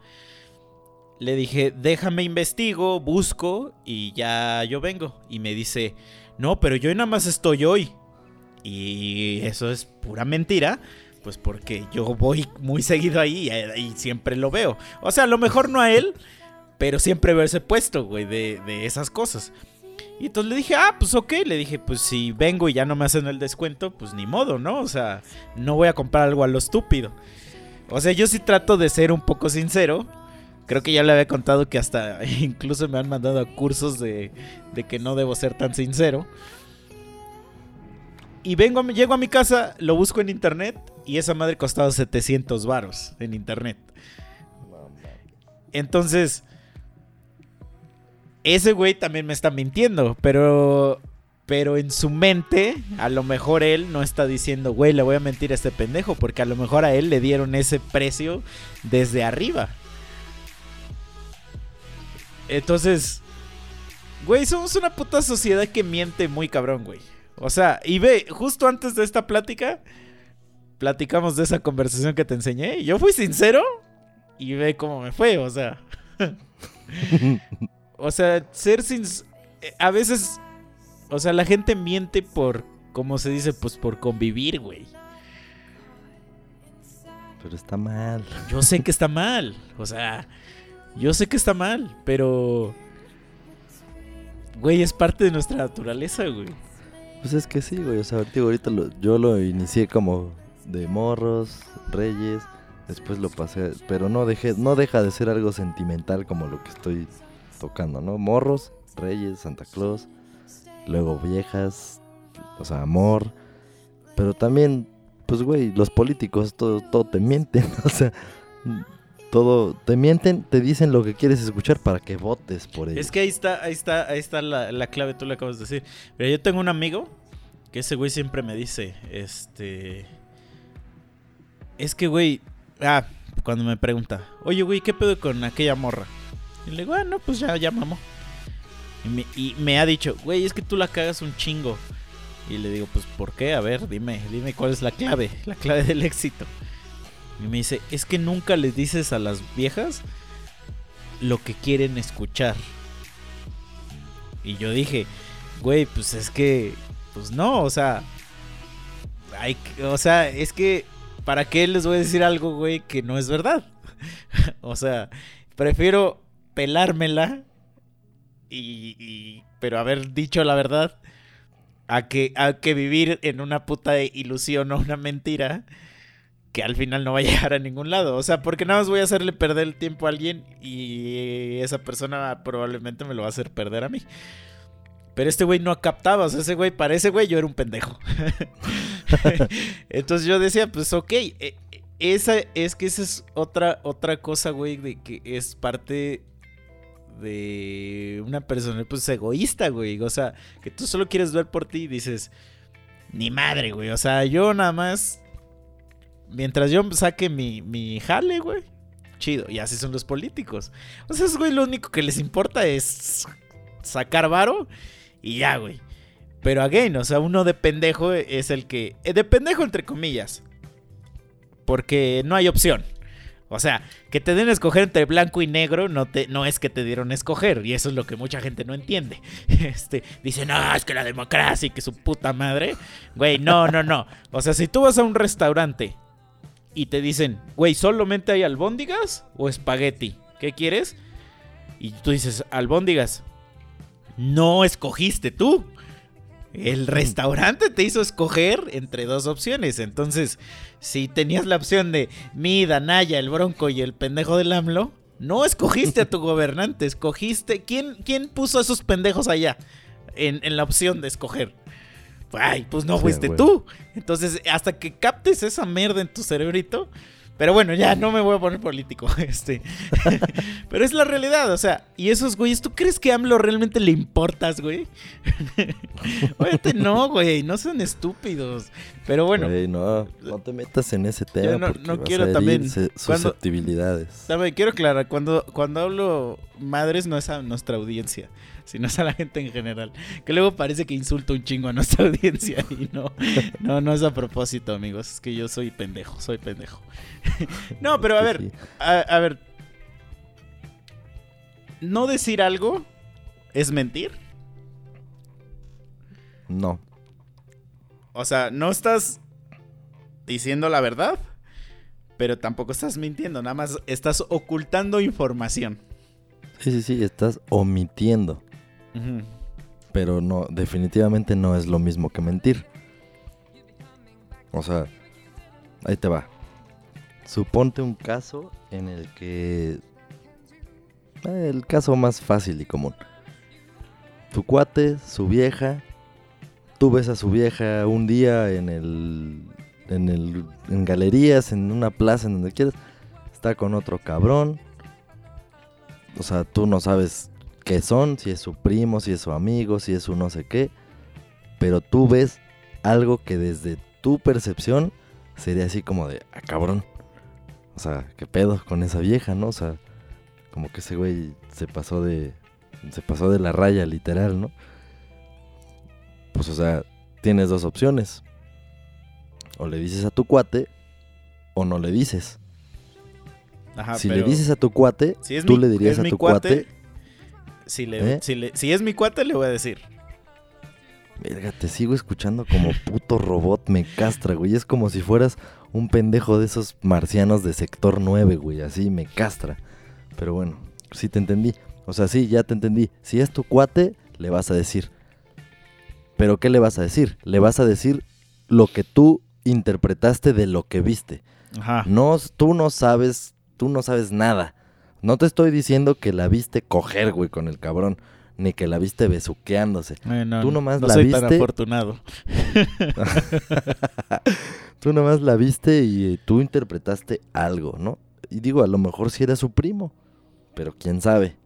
Le dije, déjame investigo, busco y ya yo vengo. Y me dice, no, pero yo nada más estoy hoy. Y eso es pura mentira. Pues porque yo voy muy seguido ahí y, y siempre lo veo. O sea, a lo mejor no a él, pero siempre veo ese puesto, güey, de, de esas cosas. Y entonces le dije, ah, pues ok. Le dije, pues si vengo y ya no me hacen el descuento, pues ni modo, ¿no? O sea, no voy a comprar algo a lo estúpido. O sea, yo sí trato de ser un poco sincero. Creo que ya le había contado que hasta incluso me han mandado a cursos de, de que no debo ser tan sincero. Y vengo llego a mi casa, lo busco en internet y esa madre costaba 700 varos en internet. Entonces, ese güey también me está mintiendo, pero Pero en su mente, a lo mejor él no está diciendo, güey, le voy a mentir a este pendejo, porque a lo mejor a él le dieron ese precio desde arriba. Entonces, güey, somos una puta sociedad que miente muy cabrón, güey. O sea, y ve, justo antes de esta plática, platicamos de esa conversación que te enseñé. Y yo fui sincero y ve cómo me fue, o sea. o sea, ser sincero. A veces o sea, la gente miente por, ¿cómo se dice? Pues por convivir, güey. Pero está mal. Yo sé que está mal. O sea, yo sé que está mal, pero... Güey, es parte de nuestra naturaleza, güey. Pues es que sí, güey. O sea, digo, ahorita yo lo inicié como de morros, reyes. Después lo pasé, pero no dejé, no deja de ser algo sentimental como lo que estoy tocando, ¿no? Morros, reyes, Santa Claus luego viejas, o sea, amor. Pero también, pues, güey, los políticos todo, todo te mienten, o sea, todo te mienten, te dicen lo que quieres escuchar para que votes por ellos. Es que ahí está, ahí está, ahí está la, la clave, tú le acabas de decir. Pero yo tengo un amigo que ese güey siempre me dice, este... Es que, güey, ah, cuando me pregunta, oye, güey, ¿qué pedo con aquella morra? Y le digo, ah, no, pues ya, ya mamó. Y me, ha dicho, güey, es que tú la cagas un chingo. Y le digo, pues, ¿por qué? A ver, dime, dime cuál es la clave, la clave del éxito. Y me dice, es que nunca les dices a las viejas lo que quieren escuchar. Y yo dije, güey, pues es que, pues no, o sea, hay, o sea, es que, ¿para qué les voy a decir algo, güey, que no es verdad? o sea, prefiero pelármela y, pero haber dicho la verdad a que, a que vivir en una puta ilusión o una mentira que al final no va a llegar a ningún lado. O sea, porque nada más voy a hacerle perder el tiempo a alguien y esa persona probablemente me lo va a hacer perder a mí. Pero este güey no captaba, o sea, ese güey, para ese güey yo era un pendejo. Entonces yo decía, pues ok, e, esa es que esa es otra, otra cosa, güey, de que es parte de una persona pues egoísta, güey. O sea, que tú solo quieres ver por ti y dices, ni madre, güey. O sea, yo nada más, mientras yo saque mi, mi jale, güey. Chido, y así son los políticos. O sea, es, güey, lo único que les importa es sacar varo y ya, güey. Pero again, o sea, uno de pendejo es el que... Eh, de pendejo entre comillas. Porque no hay opción. O sea, que te den a escoger entre blanco y negro no, te, no es que te dieron a escoger. Y eso es lo que mucha gente no entiende. Este, dicen, no, es que la democracia y que su puta madre. Güey, no, no, no. O sea, si tú vas a un restaurante y te dicen, güey, solamente hay albóndigas o espagueti. ¿Qué quieres? Y tú dices, albóndigas. No escogiste tú. El restaurante te hizo escoger entre dos opciones. Entonces, si tenías la opción de mi, Danaya, el Bronco y el pendejo del AMLO, no escogiste a tu gobernante, escogiste. ¿Quién, quién puso a esos pendejos allá en, la opción de escoger? Ay, pues no fuiste tú. Entonces, hasta que captes esa merda en tu cerebrito, pero bueno, ya no me voy a poner político. Este. Pero es la realidad, o sea, y esos güeyes, ¿tú crees que a AMLO realmente le importas, güey? Obviamente no, güey, no son estúpidos. Pero bueno. no, no te metas en ese tema. no, quiero también. Susceptibilidades. También quiero aclarar, cuando, cuando hablo madres no es a nuestra audiencia sino es a la gente en general. Que luego parece que insulto un chingo a nuestra audiencia y no, no, no es a propósito, amigos. Es que yo soy pendejo, soy pendejo. no, pero a ver, a, ver. ¿No decir algo es mentir? No. O sea, no estás diciendo la verdad, pero tampoco estás mintiendo, nada más estás ocultando información. Sí, sí, sí, estás omitiendo. Pero no, definitivamente no es lo mismo que mentir. O sea, ahí te va. Suponte un caso en el que... Eh, el caso más fácil y común. Tu cuate, su vieja, tú ves a su vieja un día en el... En, el, en galerías, en una plaza, en donde quieras, está con otro cabrón. O sea, tú no sabes qué son, si es su primo, si es su amigo, si es su no sé qué. pero tú ves algo que desde tu percepción sería así como de, ah, cabrón. O sea, ¿qué pedo con esa vieja, no? O sea, como que ese güey se pasó de, se pasó de la raya, literal, ¿no? Pues, o sea, tienes dos opciones. O le dices a tu cuate, o no le dices. Ajá, si le dices a tu cuate, si tú mi- le dirías a tu cuate, si, le- ¿Eh? si, le- si es mi cuate, le voy a decir. Verga, te sigo escuchando como puto robot, me castra, güey. Es como si fueras un pendejo de esos marcianos de sector 9, güey. Así me castra. Pero bueno, sí te entendí. O sea, sí, ya te entendí. Si es tu cuate, le vas a decir. Pero ¿qué le vas a decir? Le vas a decir lo que tú interpretaste de lo que viste. Ajá. No, tú no sabes, tú no sabes nada. No te estoy diciendo que la viste coger, güey, con el cabrón. Ni que la viste besuqueándose. Ay, no, Tú no, nomás no la soy tan viste. afortunado. Tú nomás la viste y eh, tú interpretaste algo, ¿no? Y digo, a lo mejor sí era su primo, pero quién sabe.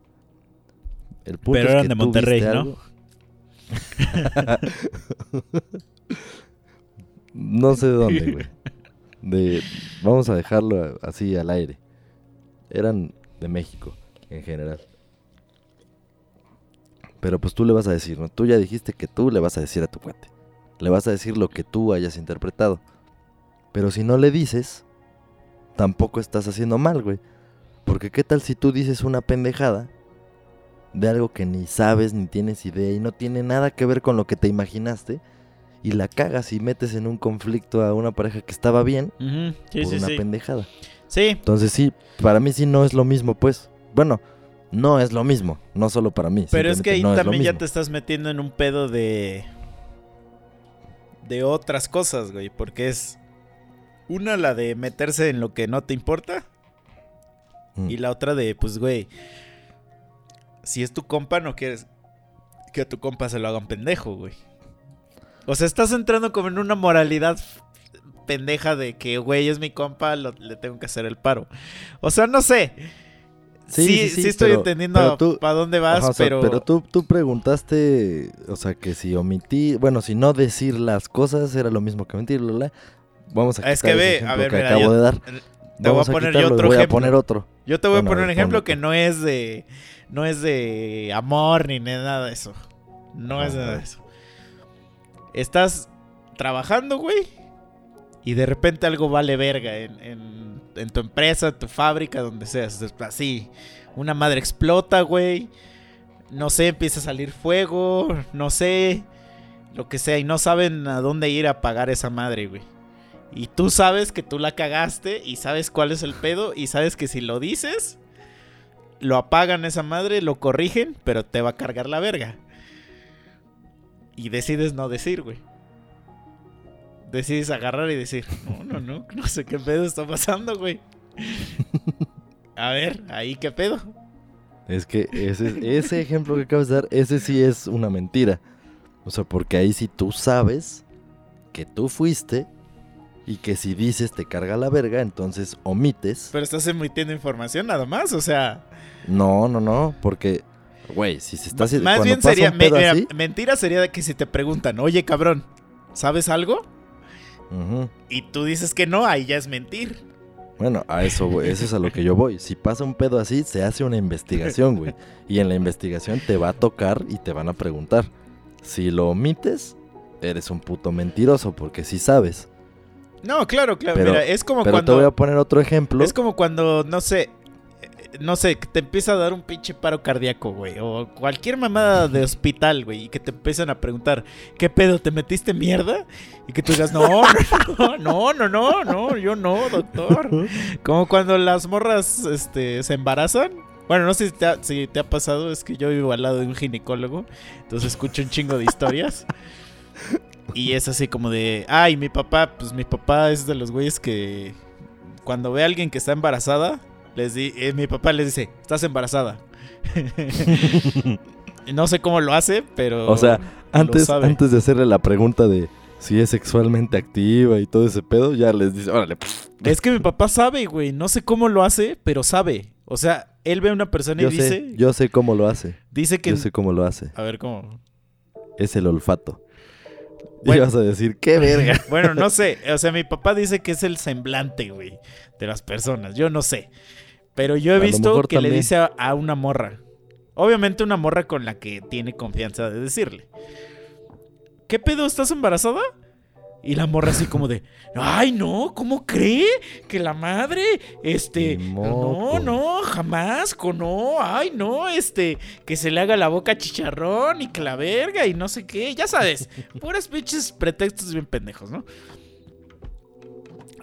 El punto Pero es eran que de tú Monterrey, ¿no? algo. no sé de dónde, güey. De, vamos a dejarlo así al aire. Eran de México, en general. Pero pues tú le vas a decir, ¿no? Tú ya dijiste que tú le vas a decir a tu cuate. Le vas a decir lo que tú hayas interpretado. Pero si no le dices, tampoco estás haciendo mal, güey. Porque qué tal si tú dices una pendejada de algo que ni sabes ni tienes idea y no tiene nada que ver con lo que te imaginaste y la cagas y metes en un conflicto a una pareja que estaba bien Sí, por sí, una sí. pendejada. Sí, Entonces sí, para mí sí no es lo mismo, pues. Bueno, no es lo mismo, no solo para mí. pero es que ahí no también ya te estás metiendo en un pedo de. de otras cosas, güey. Porque es. Una, la de meterse en lo que no te importa. Mm. Y la otra de, pues, güey. Si es tu compa, no quieres que a tu compa se lo hagan pendejo, güey. O sea, estás entrando como en una moralidad pendeja de que, güey, es mi compa, lo- le tengo que hacer el paro. O sea, no sé. Sí, sí, sí, estoy pero- entendiendo pero para dónde vas, Ajá, o sea, pero... tú, tú preguntaste, o sea, que si omití, bueno, si no decir las cosas era lo mismo que mentir, bla. Vamos a Es quitar que ese ve, a ver, que mira, acabo yo- de dar. Te voy a poner quitarlo yo otro voy a ejemplo. poner otro. Yo te voy Bueno, a a poner un ejemplo que no es de... No es de amor ni nada de eso. No Ajá, es a nada de eso. Estás trabajando, güey. Y de repente algo vale verga en, en- tu empresa, tu fábrica, donde seas. Así. Una madre explota, güey. No sé, empieza a salir fuego. No sé. Lo que sea. Y no saben a dónde ir a apagar esa madre, güey. Y tú sabes que tú la cagaste y sabes cuál es el pedo y sabes que si lo dices, lo apagan esa madre, lo corrigen, pero te va a cargar la verga. Y decides no decir, güey. Decides agarrar y decir, no, no, no, no sé qué pedo está pasando, güey. A ver, ahí qué pedo. Es que ese, ese ejemplo que acabas de dar, ese sí es una mentira. O sea, porque ahí sí tú sabes que tú fuiste y que si dices te carga la verga, entonces omites. Pero estás emitiendo información nada más, o sea, No, no, no, porque, güey, si se está haciendo... más bien sería, me- así- mentira sería de que si te preguntan, oye cabrón, ¿sabes algo? Y tú dices que no, ahí ya es mentir. Bueno, a eso, güey, eso es a lo que yo voy. Si pasa un pedo así, se hace una investigación, güey. Y en la investigación te va a tocar y te van a preguntar. Si lo omites, eres un puto mentiroso, porque sí sabes. No, claro, claro. Pero- Mira, es como Pero te cuando. voy a poner otro ejemplo. Es como cuando, no sé. No sé, que te empieza a dar un pinche paro cardíaco, güey. O cualquier mamada de hospital, güey. Y que te empiezan a preguntar, ¿qué pedo? ¿Te metiste mierda? Y que tú digas, no, no, no, no, no, no, yo no, doctor. Como cuando las morras este, se embarazan. Bueno, no sé si te, ha, si te ha pasado, es que yo vivo al lado de un ginecólogo, entonces escucho un chingo de historias. Y es así como de, ay, mi papá, pues mi papá es de los güeyes que cuando ve a alguien que está embarazada, les di, eh, mi papá les dice, estás embarazada. Y no sé cómo lo hace, pero... O sea, antes, antes de hacerle la pregunta de si es sexualmente activa y todo ese pedo, ya les dice, órale, Es que mi papá sabe, güey. No sé cómo lo hace, pero sabe. O sea, él ve a una persona yo y sé, dice... yo sé cómo lo hace. dice que... Yo sé cómo lo hace. A ver, ¿cómo? Es el olfato. Bueno. Ibas a decir, qué verga. Bueno, no sé. O sea, mi papá dice que es el semblante, güey, de las personas. Yo no sé. Pero yo he A visto que le dice a, a una morra. Obviamente una morra con la que tiene confianza de decirle. ¿Qué pedo? ¿Estás embarazada? Y la morra así como de, ay no, ¿cómo cree? Que la madre, este, no, no, jamás, no, ay no, este, que se le haga la boca chicharrón y que la verga y no sé qué, ya sabes, puras pinches pretextos bien pendejos, ¿no?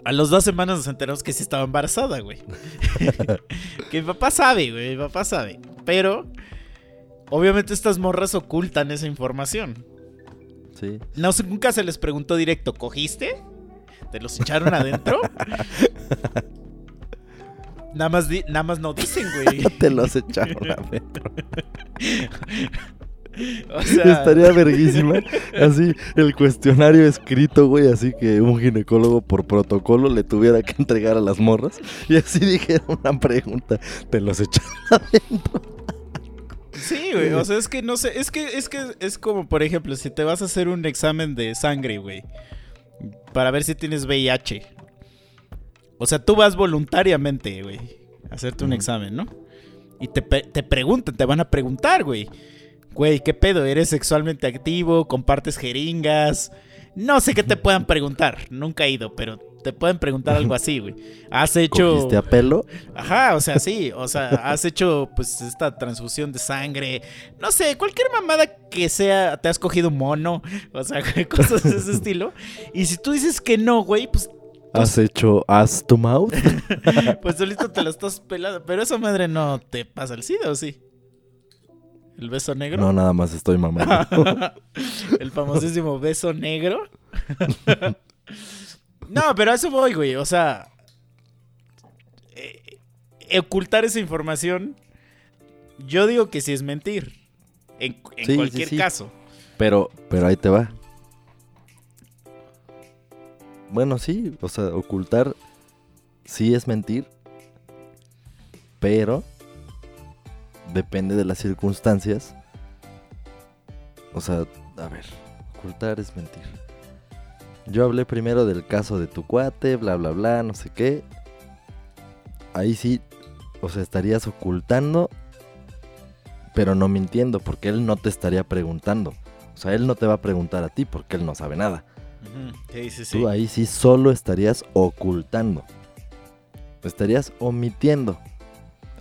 A los dos semanas nos enteramos que sí estaba embarazada, güey. que mi papá sabe, güey, mi papá sabe. Pero, obviamente estas morras ocultan esa información. Sí. No nunca se les preguntó directo, ¿cogiste? ¿Te los echaron adentro? nada más, nada más no dicen, güey. Te los echaron adentro. O sea, Estaría verguísima. Así, el cuestionario escrito, güey. Así que un ginecólogo por protocolo le tuviera que entregar a las morras. Y así dijera una pregunta. Te los echaron adentro. sí, güey. O sea, es que no sé. Es que, es que es como, por ejemplo, si te vas a hacer un examen de sangre, güey. Para ver si tienes VIH. O sea, tú vas voluntariamente, güey. A hacerte un examen, ¿no? Y te, te preguntan, te van a preguntar, güey. Güey, ¿qué pedo? ¿Eres sexualmente activo? ¿Compartes jeringas? No sé qué te puedan preguntar. Nunca he ido, pero te pueden preguntar algo así, güey. ¿Has hecho...? ¿Cogiste a pelo? Ajá, o sea, sí, o sea, has hecho pues esta transfusión de sangre, no sé, cualquier mamada que sea, te has cogido un mono, o sea, cosas de ese estilo. Y si tú dices que no, güey, pues, ¿Has hecho ass to mouth? pues solito te lo estás pelando. Pero esa madre no te pasa el SIDA, ¿o sí? ¿El beso negro? No, nada más estoy mamando. el famosísimo beso negro. no, pero a eso voy, güey. O sea, eh, eh, ocultar esa información, yo digo que sí es mentir. En, en Sí, sí, cualquier sí. caso. Pero, pero ahí te va. Bueno, sí, o sea, ocultar sí es mentir, pero depende de las circunstancias. O sea, a ver, ocultar es mentir. Yo hablé primero del caso de tu cuate, bla, bla, bla, no sé qué. Ahí sí, o sea, estarías ocultando, pero no mintiendo, porque él no te estaría preguntando. O sea, él no te va a preguntar a ti porque él no sabe nada. Ujú, Sí, sí, sí. Tú ahí sí solo estarías ocultando. Estarías omitiendo.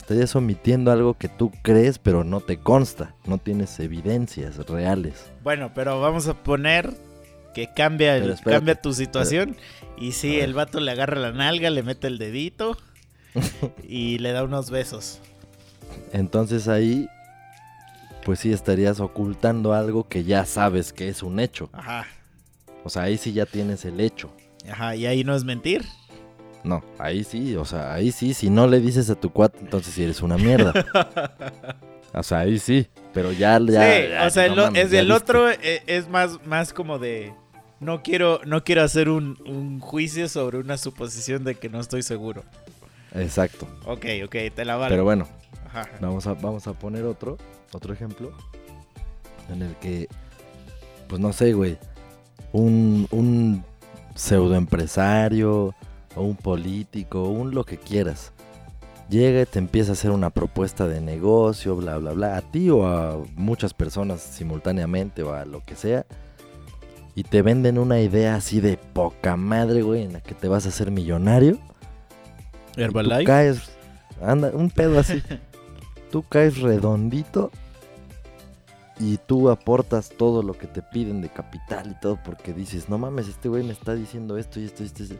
Estarías omitiendo algo que tú crees pero no te consta. No tienes evidencias reales. Bueno, pero vamos a poner que cambia, el- Pero espérate, cambia tu situación. Y ver. el vato le agarra la nalga, le mete el dedito y le da unos besos. Entonces ahí, pues sí estarías ocultando algo que ya sabes que es un hecho. Ajá. O sea, ahí sí ya tienes el hecho. Ajá, y ahí no es mentir. No, ahí sí, o sea, ahí sí, si no le dices a tu cuate, entonces sí eres una mierda. O sea, ahí sí, pero ya, ya. sí, ya, o sea, no el, o- mames, es el otro eh, es más, más como de no quiero, no quiero hacer un, un juicio sobre una suposición de que no estoy seguro. Exacto. Ok, ok, te la vale. Pero bueno, Ajá. vamos a, vamos a poner otro, otro ejemplo. En el que, pues no sé, güey. Un, un pseudoempresario, o un político, o un lo que quieras. Llega y te empieza a hacer una propuesta de negocio, bla, bla, bla. A ti o a muchas personas simultáneamente o a lo que sea. Y te venden una idea así de poca madre, güey, en la que te vas a hacer millonario. Y tú Herbalife. caes, anda, un pedo así. tú caes redondito y tú aportas todo lo que te piden de capital y todo porque dices, no mames, este güey me está diciendo esto y esto y esto. y esto".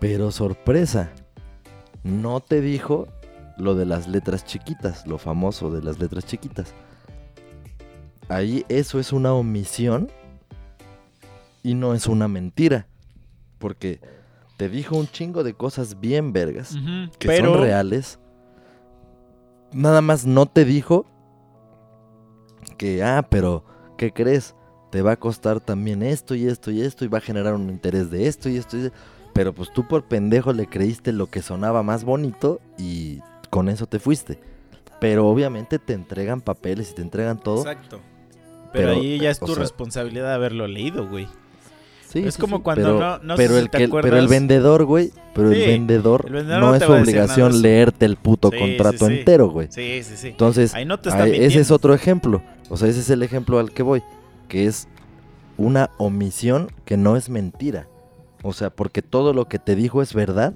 Pero sorpresa, no te dijo lo de las letras chiquitas, lo famoso de las letras chiquitas. Ahí eso es una omisión y no es una mentira. Porque te dijo un chingo de cosas bien vergas que pero son reales. Nada más no te dijo que, ah, pero, ¿qué crees? Te va a costar también esto y esto y esto y va a generar un interés de esto y esto y Pero pues tú por pendejo le creíste lo que sonaba más bonito y con eso te fuiste. Pero obviamente te entregan papeles y te entregan todo Exacto. Pero, Pero, ahí ya es tu sea- responsabilidad de haberlo leído, güey. Sí, Es sí, como sí, cuando pero, no- no sé pero si el te que, acuerdas. Pero el vendedor, güey, pero Sí, el vendedor, el vendedor no no es su nada obligación leerte el puto contrato entero, güey. Sí, sí, sí. Entonces, Ahí no te está ahí- mintiendo. ese es otro ejemplo. O sea, ese es el ejemplo al que voy, que es una omisión que no es mentira. O sea, porque todo lo que te dijo es verdad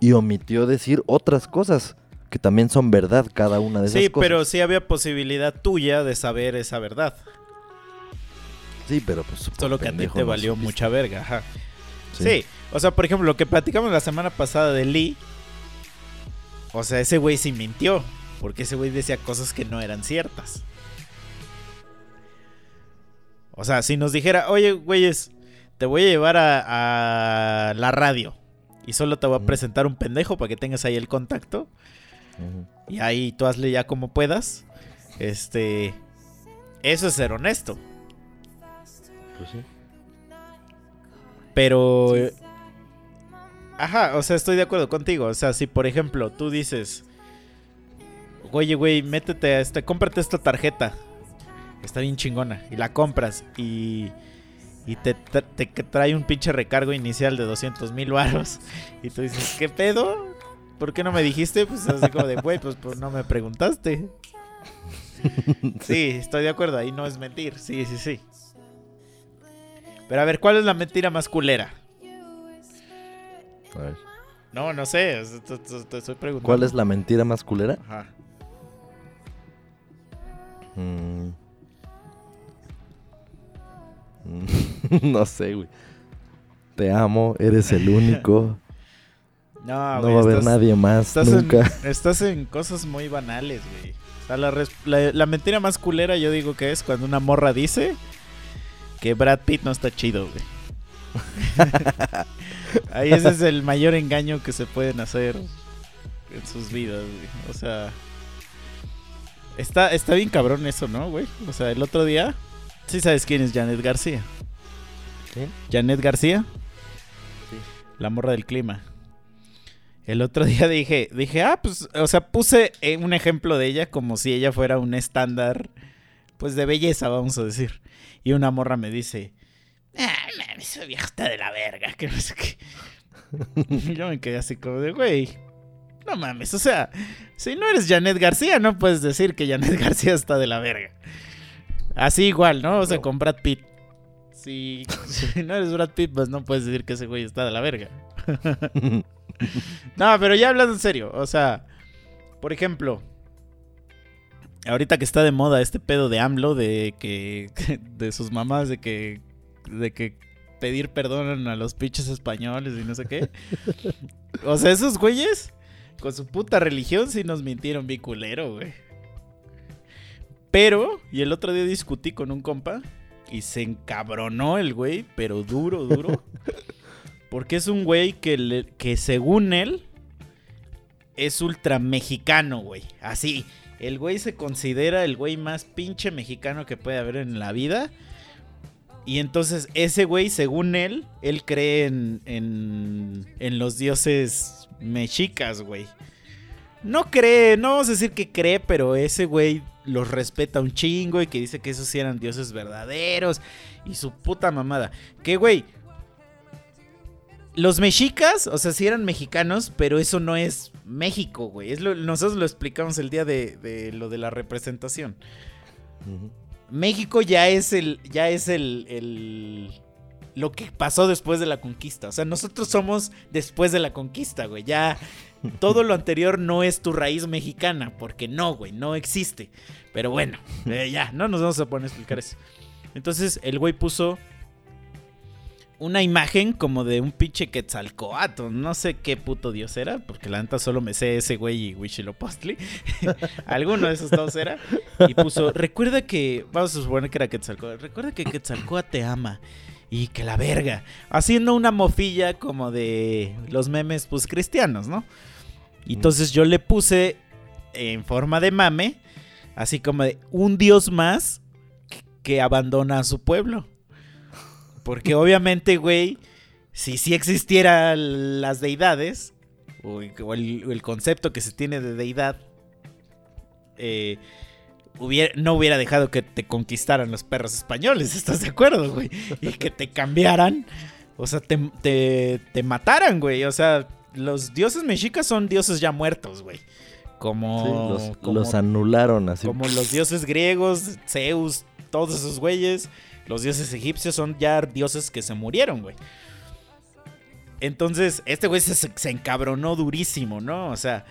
y omitió decir otras cosas que también son verdad cada una de esas Sí, cosas. pero sí había posibilidad tuya de saber esa verdad. Sí, pero pues Solo que a ti te valió supiste. mucha verga, ajá. Sí. o sea, por ejemplo, lo que platicamos la semana pasada de Lee. O sea, ese güey sí mintió. Porque ese güey decía cosas que no eran ciertas. O sea, si nos dijera, oye, güeyes, te voy a llevar a, a la radio. Y solo te voy a presentar un pendejo para que tengas ahí el contacto. Y ahí tú hazle ya como puedas. Este. Eso es ser honesto. Pues sí. Pero. eh, Ajá, o sea, estoy de acuerdo contigo. O sea, si por ejemplo tú dices. Oye, güey, métete a este. Cómprate esta tarjeta. Está bien chingona. Y la compras. Y. Y te, tra- te trae un pinche recargo inicial de 200 mil varos. Y tú dices, ¿qué pedo? ¿Por qué no me dijiste? Pues así como de, güey, pues, pues no me preguntaste. Sí, estoy de acuerdo. Ahí no es mentir. Sí, sí, sí. Pero a ver, ¿cuál es la mentira más culera? A ver. No, no sé, es- te, te- te estoy preguntando. ¿Cuál es la mentira más culera? Ajá. Mm. No sé, güey. Te amo, eres el único. No, no va a haber estás- nadie más Estás nunca. En, estás en cosas muy banales, güey. O sea, la, res- la- la mentira más culera yo digo que es cuando una morra dice que Brad Pitt no está chido, güey. Ahí ese es el mayor engaño que se pueden hacer en sus vidas, güey. O sea, está, está bien cabrón eso, ¿no, güey? O sea, el otro día, sí sabes quién es Janet García. Janet García. Sí. La morra del clima. El otro día dije, dije, ah, pues, o sea, puse eh, un ejemplo de ella como si ella fuera un estándar, pues de belleza, vamos a decir. Y una morra me dice, ah, mames, esa vieja está de la verga, que no sé qué. Y yo me quedé así como de, güey, no mames, o sea, si no eres Janet García, no puedes decir que Janet García está de la verga. Así igual, ¿no? O sea, con Brad Pitt. Si, si no eres Brad Pitt, pues no puedes decir que ese güey está de la verga. No, pero ya hablando en serio, o sea, por ejemplo, ahorita que está de moda este pedo de AMLO, de que, de sus mamás, de que, de que pedir perdón a los pinches españoles y no sé qué. O sea, esos güeyes, con su puta religión, sí nos mintieron bien culero, güey. Pero, y el otro día discutí con un compa y se encabronó el güey, pero duro, duro. Porque es un güey que, le- que según él es ultra mexicano, güey. Así, el güey se considera el güey más pinche mexicano que puede haber en la vida. Y entonces ese güey, según él, él cree en, en, en los dioses mexicas, güey. No cree, no vamos a decir que cree, pero ese güey los respeta un chingo y que dice que esos sí eran dioses verdaderos y su puta mamada. Que, güey, los mexicas, o sea, sí eran mexicanos, pero eso no es México, güey. Es lo- nosotros lo explicamos el día de, de lo de la representación. México ya es el. ya es el, el- lo que pasó después de la conquista. O sea, nosotros somos después de la conquista, güey. Ya todo lo anterior no es tu raíz mexicana, porque no, güey, no existe. Pero bueno, eh, ya, no nos vamos a poner a explicar eso. Entonces, el güey puso una imagen como de un pinche Quetzalcoatl, no sé qué puto dios era, porque la neta solo me sé ese güey y Huitzilopochtli. Alguno de esos dos era. Y puso, recuerda que, vamos a suponer que era Quetzalcoatl, recuerda que Quetzalcoatl te ama y que la verga. Haciendo una mofilla como de los memes, pues cristianos, ¿no? Y entonces yo le puse en forma de mame, así como de un dios más que- abandona a su pueblo. Porque obviamente, güey, si sí existieran las deidades, o, o el, o el concepto que se tiene de deidad, eh, hubiera, no hubiera dejado que te conquistaran los perros españoles, ¿estás de acuerdo, güey? Y que te cambiaran, o sea, te, te, te mataran, güey. O sea, los dioses mexicas son dioses ya muertos, güey. Como, Sí, los, como, los anularon así. como los dioses griegos, Zeus, todos esos güeyes. Los dioses egipcios son ya dioses que se murieron, güey. Entonces, este güey se, se encabronó durísimo, ¿no? O sea,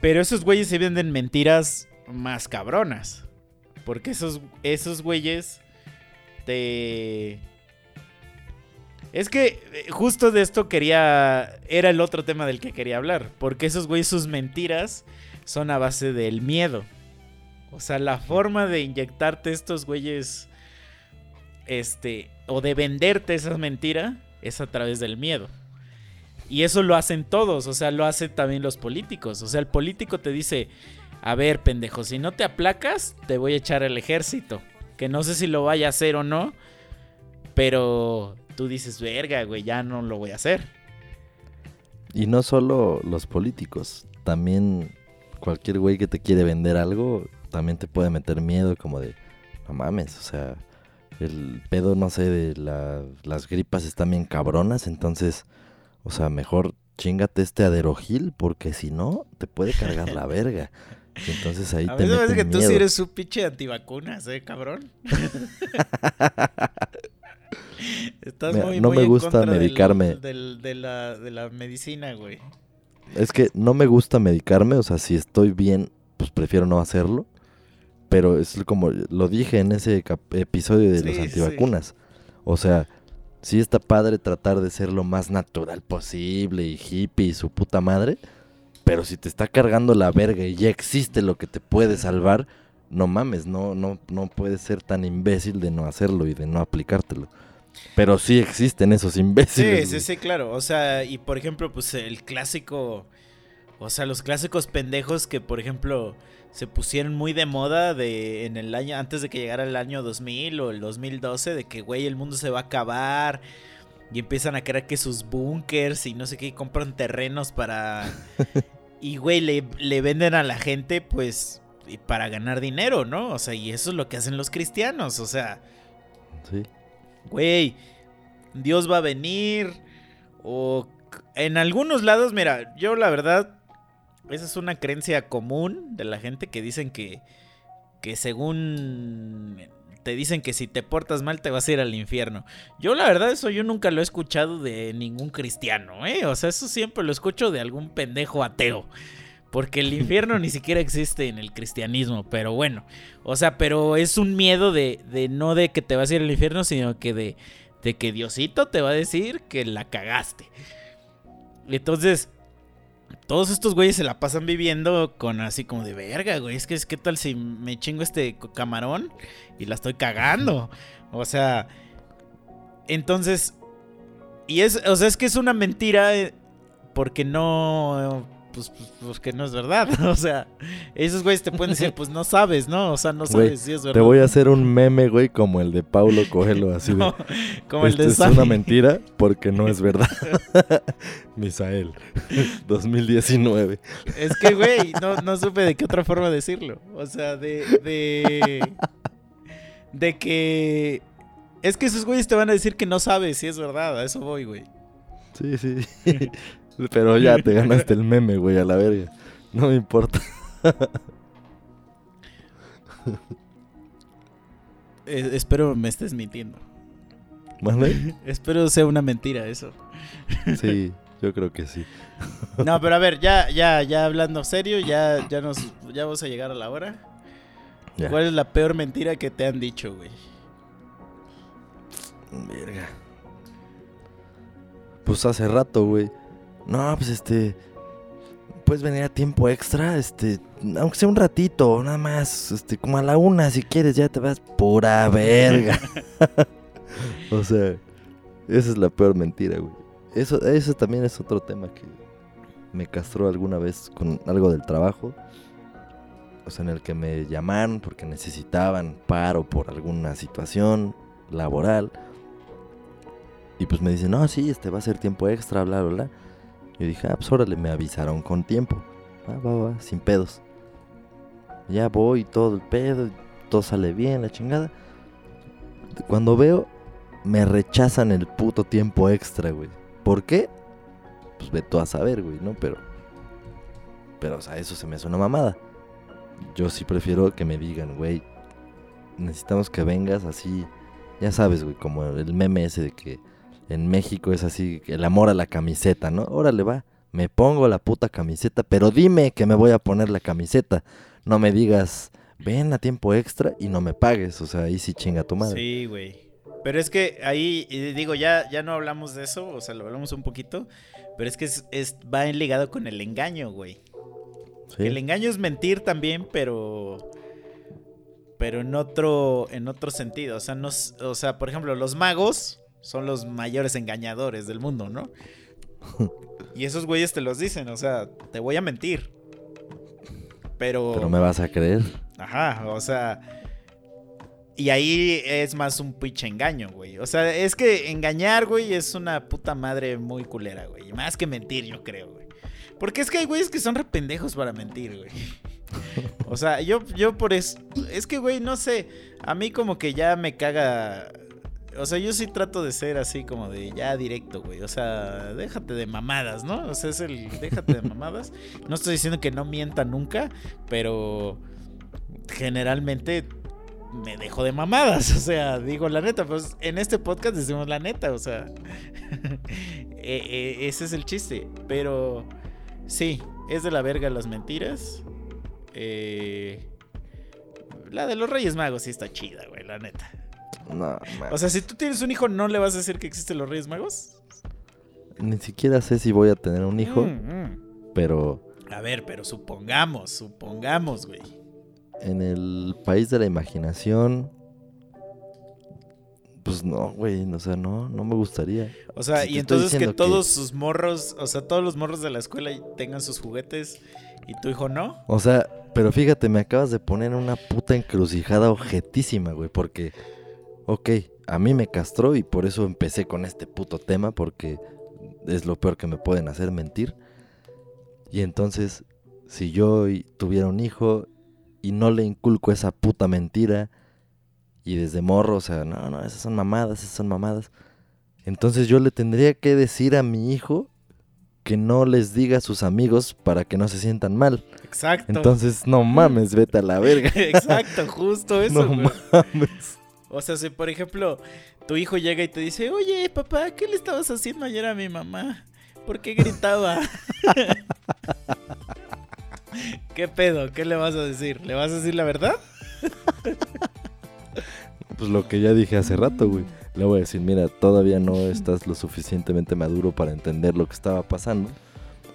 pero esos güeyes se venden mentiras más cabronas. Porque esos, esos güeyes te... Es que eh, justo de esto quería... Era el otro tema del que quería hablar. Porque esos güeyes, sus mentiras son a base del miedo. O sea, la forma de inyectarte estos güeyes... Este... O de venderte esa mentira es a través del miedo. Y eso lo hacen todos, o sea, lo hacen también los políticos. O sea, el político te dice, a ver, pendejo, si no te aplacas, te voy a echar al ejército. Que no sé si lo vaya a hacer o no, pero tú dices, verga, güey, ya no lo voy a hacer. Y no solo los políticos, también cualquier güey que te quiere vender algo, también te puede meter miedo como de, no mames, o sea, el pedo, no sé, de la- las gripas están bien cabronas, entonces, o sea, mejor chingate este aderogil, porque si no, te puede cargar la verga. Entonces ahí A te mí me parece que meten tú sí miedo. eres un pinche antivacunas, ¿eh, cabrón? Estás Mira, muy, no muy me en gusta contra medicarme. del- de, la, de la medicina, güey. Es que no me gusta medicarme, o sea, si estoy bien, pues prefiero no hacerlo. Pero es como lo dije en ese episodio de Sí, los sí, antivacunas. O sea, sí está padre tratar de ser lo más natural posible y hippie y su puta madre. Pero si te está cargando la verga y ya existe lo que te puede salvar, no mames, no, no, no puedes ser tan imbécil de no hacerlo y de no aplicártelo. Pero sí existen esos Sí, imbéciles. sí, güey. sí, claro. O sea, y por ejemplo, pues el clásico. O sea, los clásicos pendejos que, por ejemplo, se pusieron muy de moda de en el año antes de que llegara el año 2000 o el 2012 de que güey, el mundo se va a acabar y empiezan a crear que sus búnkers y no sé qué y compran terrenos para y güey, le, le venden a la gente pues para ganar dinero, ¿no? O sea, y eso es lo que hacen los cristianos, o sea, Sí. güey, Dios va a venir. O en algunos lados, mira, yo la verdad, esa es una creencia común de la gente que dicen que, que según te dicen que si te portas mal te vas a ir al infierno. Yo la verdad eso yo nunca lo he escuchado de ningún cristiano, ¿eh? O sea, eso siempre lo escucho de algún pendejo ateo. Porque el infierno ni siquiera existe en el cristianismo, pero bueno. O sea, pero es un miedo de, de no de que te vas a ir al infierno, sino que de, de que Diosito te va a decir que la cagaste. Entonces, todos estos güeyes se la pasan viviendo con así como de verga, güey. Es que es que tal si me chingo este camarón y la estoy cagando. O sea, entonces, y es, o sea, es que es una mentira eh, porque no, pues, pues, pues que no es verdad. O sea, esos güeyes te pueden decir, pues no sabes, ¿no? O sea, no Güey, sabes si es verdad. Te voy a hacer un meme, güey, como el de Paulo Coelho, así de... No, como el de es Sammy. una mentira porque no es verdad. Misael, 2019. Es que, güey, no, no supe de qué otra forma decirlo. O sea, de. De, de que. Es que esos güeyes te van a decir que no sabes si es verdad. A eso voy, güey. Sí, sí. Pero ya te ganaste el meme, güey, a la verga. No me importa. Eh, espero me estés mintiendo. ¿Vale? Espero sea una mentira eso. Sí, yo creo que sí. No, pero a ver, ya, ya, ya hablando serio, ya, ya nos, ya vamos a llegar a la hora. Ya. ¿Cuál es la peor mentira que te han dicho, güey? Verga. Pues hace rato, güey. No, pues este. Puedes venir a tiempo extra, este. Aunque sea un ratito, nada más. Este, como a la una, si quieres, ya te vas. Pura verga. o sea, esa es la peor mentira, güey. Eso, eso también es otro tema que me castró alguna vez con algo del trabajo. O sea, en el que me llamaron porque necesitaban paro por alguna situación laboral. Y pues me dicen, no, sí, este va a ser tiempo extra, bla, bla, bla. Yo dije, ah, pues órale, me avisaron con tiempo. Va, va, va, sin pedos. Ya voy, todo el pedo, todo sale bien, la chingada. Cuando veo, me rechazan el puto tiempo extra, güey. ¿Por qué? Pues ve tú a saber, güey, ¿no? Pero. Pero, o sea, eso se me hace una mamada. Yo sí prefiero que me digan, güey, necesitamos que vengas así. Ya sabes, güey, como el meme ese de que en México es así, el amor a la camiseta, ¿no? Órale, va, me pongo la puta camiseta, pero dime que me voy a poner la camiseta. No me digas, ven a tiempo extra y no me pagues, o sea, ahí sí chinga tu madre. Sí, güey. Pero es que ahí, digo, ya, ya no hablamos de eso, o sea, lo hablamos un poquito, pero es que es, es- va ligado con el engaño, güey. Sí. El engaño es mentir también, pero. Pero en otro. En otro sentido. O sea, no, o sea, por ejemplo, los magos son los mayores engañadores del mundo, ¿no? Y esos güeyes te los dicen, o sea, te voy a mentir. Pero. Pero me vas a creer. Ajá, o sea. Y ahí es más un pinche engaño, güey. O sea, es que engañar, güey, es una puta madre muy culera, güey. Más que mentir, yo creo, güey. Porque es que hay güeyes que son re pendejos para mentir, güey. O sea, yo, yo por eso. Es que, güey, no sé. A mí como que ya me caga. O sea, yo sí trato de ser así como de ya directo, güey. O sea, déjate de mamadas, ¿no? O sea, es el déjate de mamadas. No estoy diciendo que no mienta nunca, pero generalmente me dejo de mamadas. O sea, digo la neta, pues en este podcast decimos la neta, o sea. eh, eh, ese es el chiste. Pero sí, es de la verga las mentiras. Eh, la de los Reyes Magos sí está chida, güey, la neta. No, man. O sea, si tú tienes un hijo, ¿no le vas a decir que existen los Reyes Magos? Ni siquiera sé si voy a tener un hijo, Mm, mm. pero A ver, pero supongamos, supongamos, güey. en el país de la imaginación. Pues no, güey, o sea, no, no me gustaría. O sea, Si y entonces que todos sus morros, o sea, todos los morros de la escuela tengan sus juguetes y tu hijo no. O sea, pero fíjate, me acabas de poner una puta encrucijada objetísima, güey, porque, ok, a mí me castró y por eso empecé con este puto tema, porque es lo peor que me pueden hacer mentir. Y entonces, si yo tuviera un hijo y no le inculco esa puta mentira, y desde morro, o sea, no, no, esas son mamadas, esas son mamadas. Entonces yo le tendría que decir a mi hijo que no les diga a sus amigos para que no se sientan mal. Exacto. Entonces, no mames, vete a la verga. Exacto, justo eso, no mames. O sea, si por ejemplo tu hijo llega y te dice, oye, papá, ¿qué le estabas haciendo ayer a mi mamá? ¿Por qué gritaba? ¿Qué pedo? ¿Qué le vas a decir? ¿Le vas a decir la verdad? Pues lo que ya dije hace rato, güey. Le voy a decir, mira, todavía no estás lo suficientemente maduro para entender lo que estaba pasando.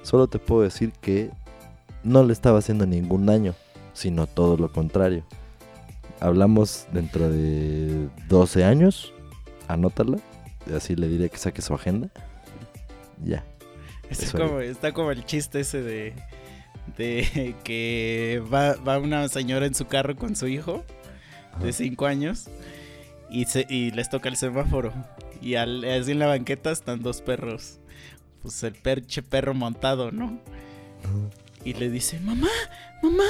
Solo te puedo decir que no le estaba haciendo ningún daño, sino todo lo contrario. Hablamos dentro de 12 años, anótala, así le diré que saque su agenda. Ya. Está como, está como el chiste ese de, de que va, va una señora en su carro con su hijo de Ajá. 5 años y, se, y les toca el semáforo. Y al, así en la banqueta están dos perros. Pues el perche perro montado, ¿no? Y le dice, mamá, mamá,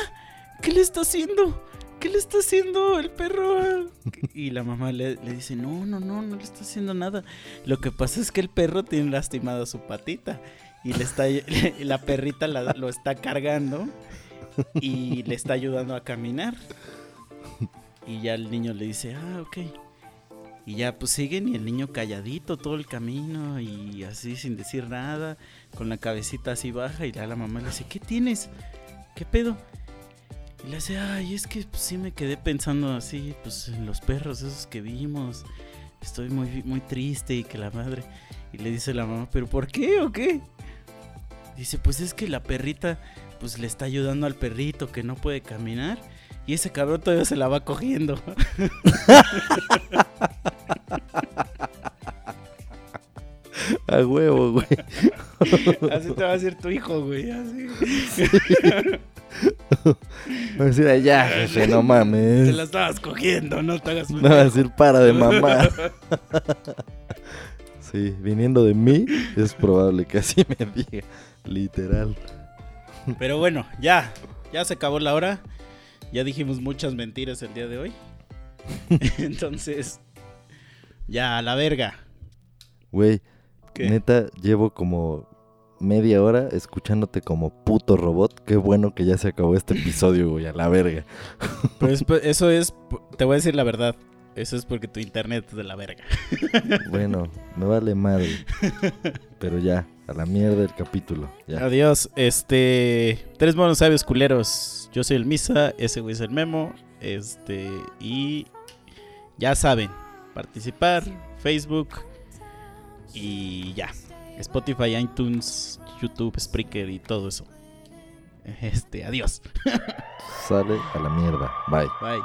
¿qué le está haciendo? ¿Qué le está haciendo el perro? Y la mamá le, dice, no, no, no, no le está haciendo nada. Lo que pasa es que el perro tiene lastimada su patita. Y le está, la perrita lo está cargando y le está ayudando a caminar. Y ya el niño le dice, ah, ok. Y ya pues siguen y el niño calladito todo el camino y así sin decir nada, con la cabecita así baja y ya la mamá le dice, ¿qué tienes? ¿Qué pedo? Y le dice, ay, es que pues, sí me quedé pensando así, pues en los perros esos que vimos. Estoy muy, muy triste y que la madre... Y le dice la mamá, ¿pero por qué o qué? Dice, pues es que la perrita pues le está ayudando al perrito que no puede caminar y ese cabrón todavía se la va cogiendo. A huevo, güey. Así te va a decir tu hijo, güey. Así. Va a decir, "Ay, ya, jefe, no Te mames. la estabas cogiendo, no te hagas No va a decir, para de mamar. Sí, viniendo de mí, es probable que así me diga. Literal. Pero bueno, ya. Ya se acabó la hora. ya dijimos muchas mentiras el día de hoy. Entonces, ya a la verga. Güey, neta, llevo como media hora escuchándote como puto robot. Qué bueno que ya se acabó este episodio, güey, a la verga. Pues, pues, eso es, te voy a decir la verdad. Eso es porque tu internet es de la verga. Bueno, me vale madre. Pero ya, a la mierda el capítulo. Ya. Adiós. Este. Tres monos sabios culeros. Yo soy el Misa, ese güey es el Memo. Este. Y. Ya saben. Participar. Facebook. Y ya. Spotify, iTunes, YouTube, Spreaker y todo eso. Este. Adiós. Sale a la mierda. Bye. Bye.